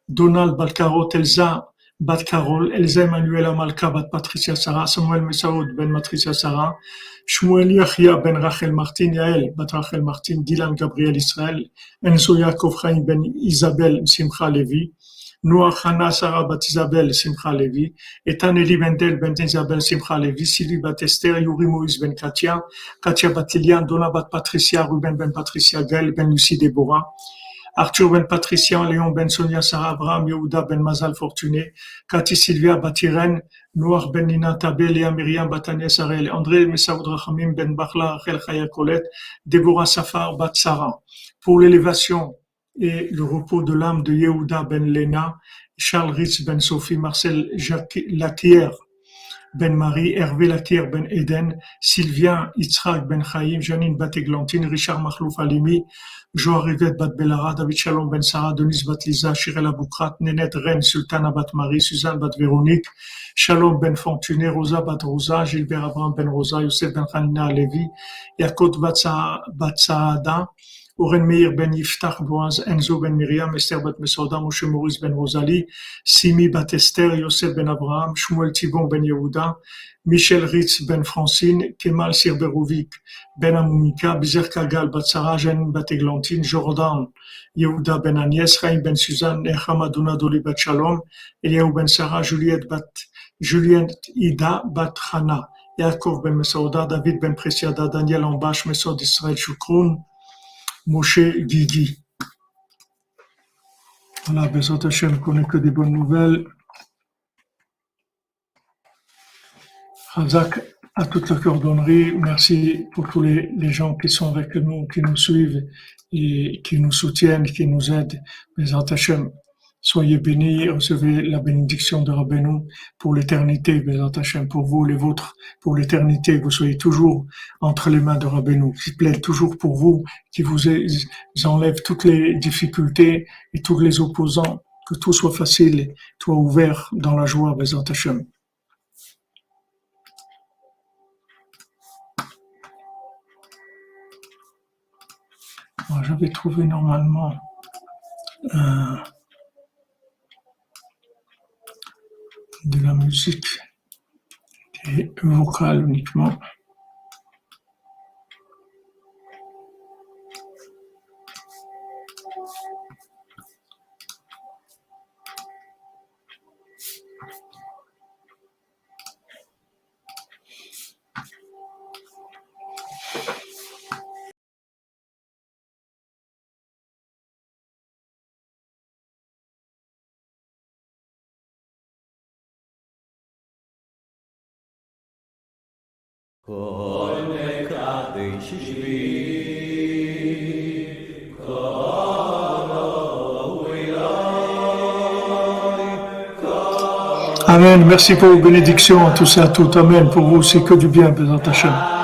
Donald Balkarot, Elsa Bat Carol, Elsa Emmanuel Amalka Bat Patricia Sarah, Samuel Mesaoud Ben Patricia Sarah, Shmuel Yachia ben Rachel Martin, Yael bat Rachel Martin, Dylan Gabriel Israël, Enzo Yaakov Chaim ben Isabel Simcha Levi, Noah Hana Sarah bat Isabel Simcha Levi, Etan Eli Bendel ben Isabel Simcha Levi, Sylvie bat Esther, Yuri Moïse ben Katia, Katia bat Lilian, Donna bat Patricia, Ruben ben Patricia, Gaël ben Lucie Deborah, Arthur ben Patricia, Léon ben Sonia, Sarah Abraham, Yehuda ben Mazal Fortuné, Cathy Sylvia Batiren, Noir ben Nina Tabé, Léa Myriam Batania Sarel, André Messaoud Rachamim ben Bachla, Rachel Chaya Colette, Déborah Safar Bat Sarah. Pour l'élévation et le repos de l'âme de Yehuda ben Lena, Charles Ritz ben Sophie, Marcel Jacques Latière, ben Marie, Hervé Latier ben Eden, Sylvien Yitzhak ben Chaim, Janine bat Eglantine, Richard Mahlouf Alimi, Jo Rivet bat Belara, David Shalom ben Sarah, Denise bat Lisa, Shirel Aboukrat, Nenet Ren, Sultana bat Marie, Suzanne bat Véronique, Shalom ben Fortuné, Rosa bat Rosa, Gilbert Abraham ben Rosa, Yosef ben Hanina Levi, Yakot bat Saada, Oren Meir ben Yiftach Enzo ben Miriam, Esther bat Mesoda, Moshe Maurice ben Rosalie, Simi bat Esther, Yosef ben Abraham, Shmuel Tibon ben Yehuda, Michel Ritz ben Francine, Kemal Sirberovic ben Amumika, Bizer Kagal bat Sarah, Jeanne bat Eglantine, Jordan, Yehuda ben Agnès, Chaim ben Suzanne, Necham Aduna Doli bat Shalom, Eliaou ben Sarah, Juliette bat, Juliette Ida bat Hana, Yaakov ben Mesauda, David ben Presiada, Daniel Ambash, Mesod Israël Shukroun, Moshe Guigui. Voilà, Bezot Hashem connaît que des bonnes nouvelles. Razak à toute la cordonnerie. Merci pour tous les, gens qui sont avec nous, qui nous suivent et qui nous soutiennent, qui nous aident. Bezot Hashem. Soyez bénis, recevez la bénédiction de Rabbeinu pour l'éternité, pour vous, les vôtres, pour l'éternité. Vous soyez toujours entre les mains de Rabbeinu, qui plaide toujours pour vous, qui vous enlève toutes les difficultés et tous les opposants, que tout soit facile, tout ouvert dans la joie, Bezat Hashem. J'avais trouvé normalement un de la musique et vocale uniquement. Amen. Merci pour vos bénédictions à tous et à toutes. Amen. Pour vous, c'est que du bien, Bézant Hachem.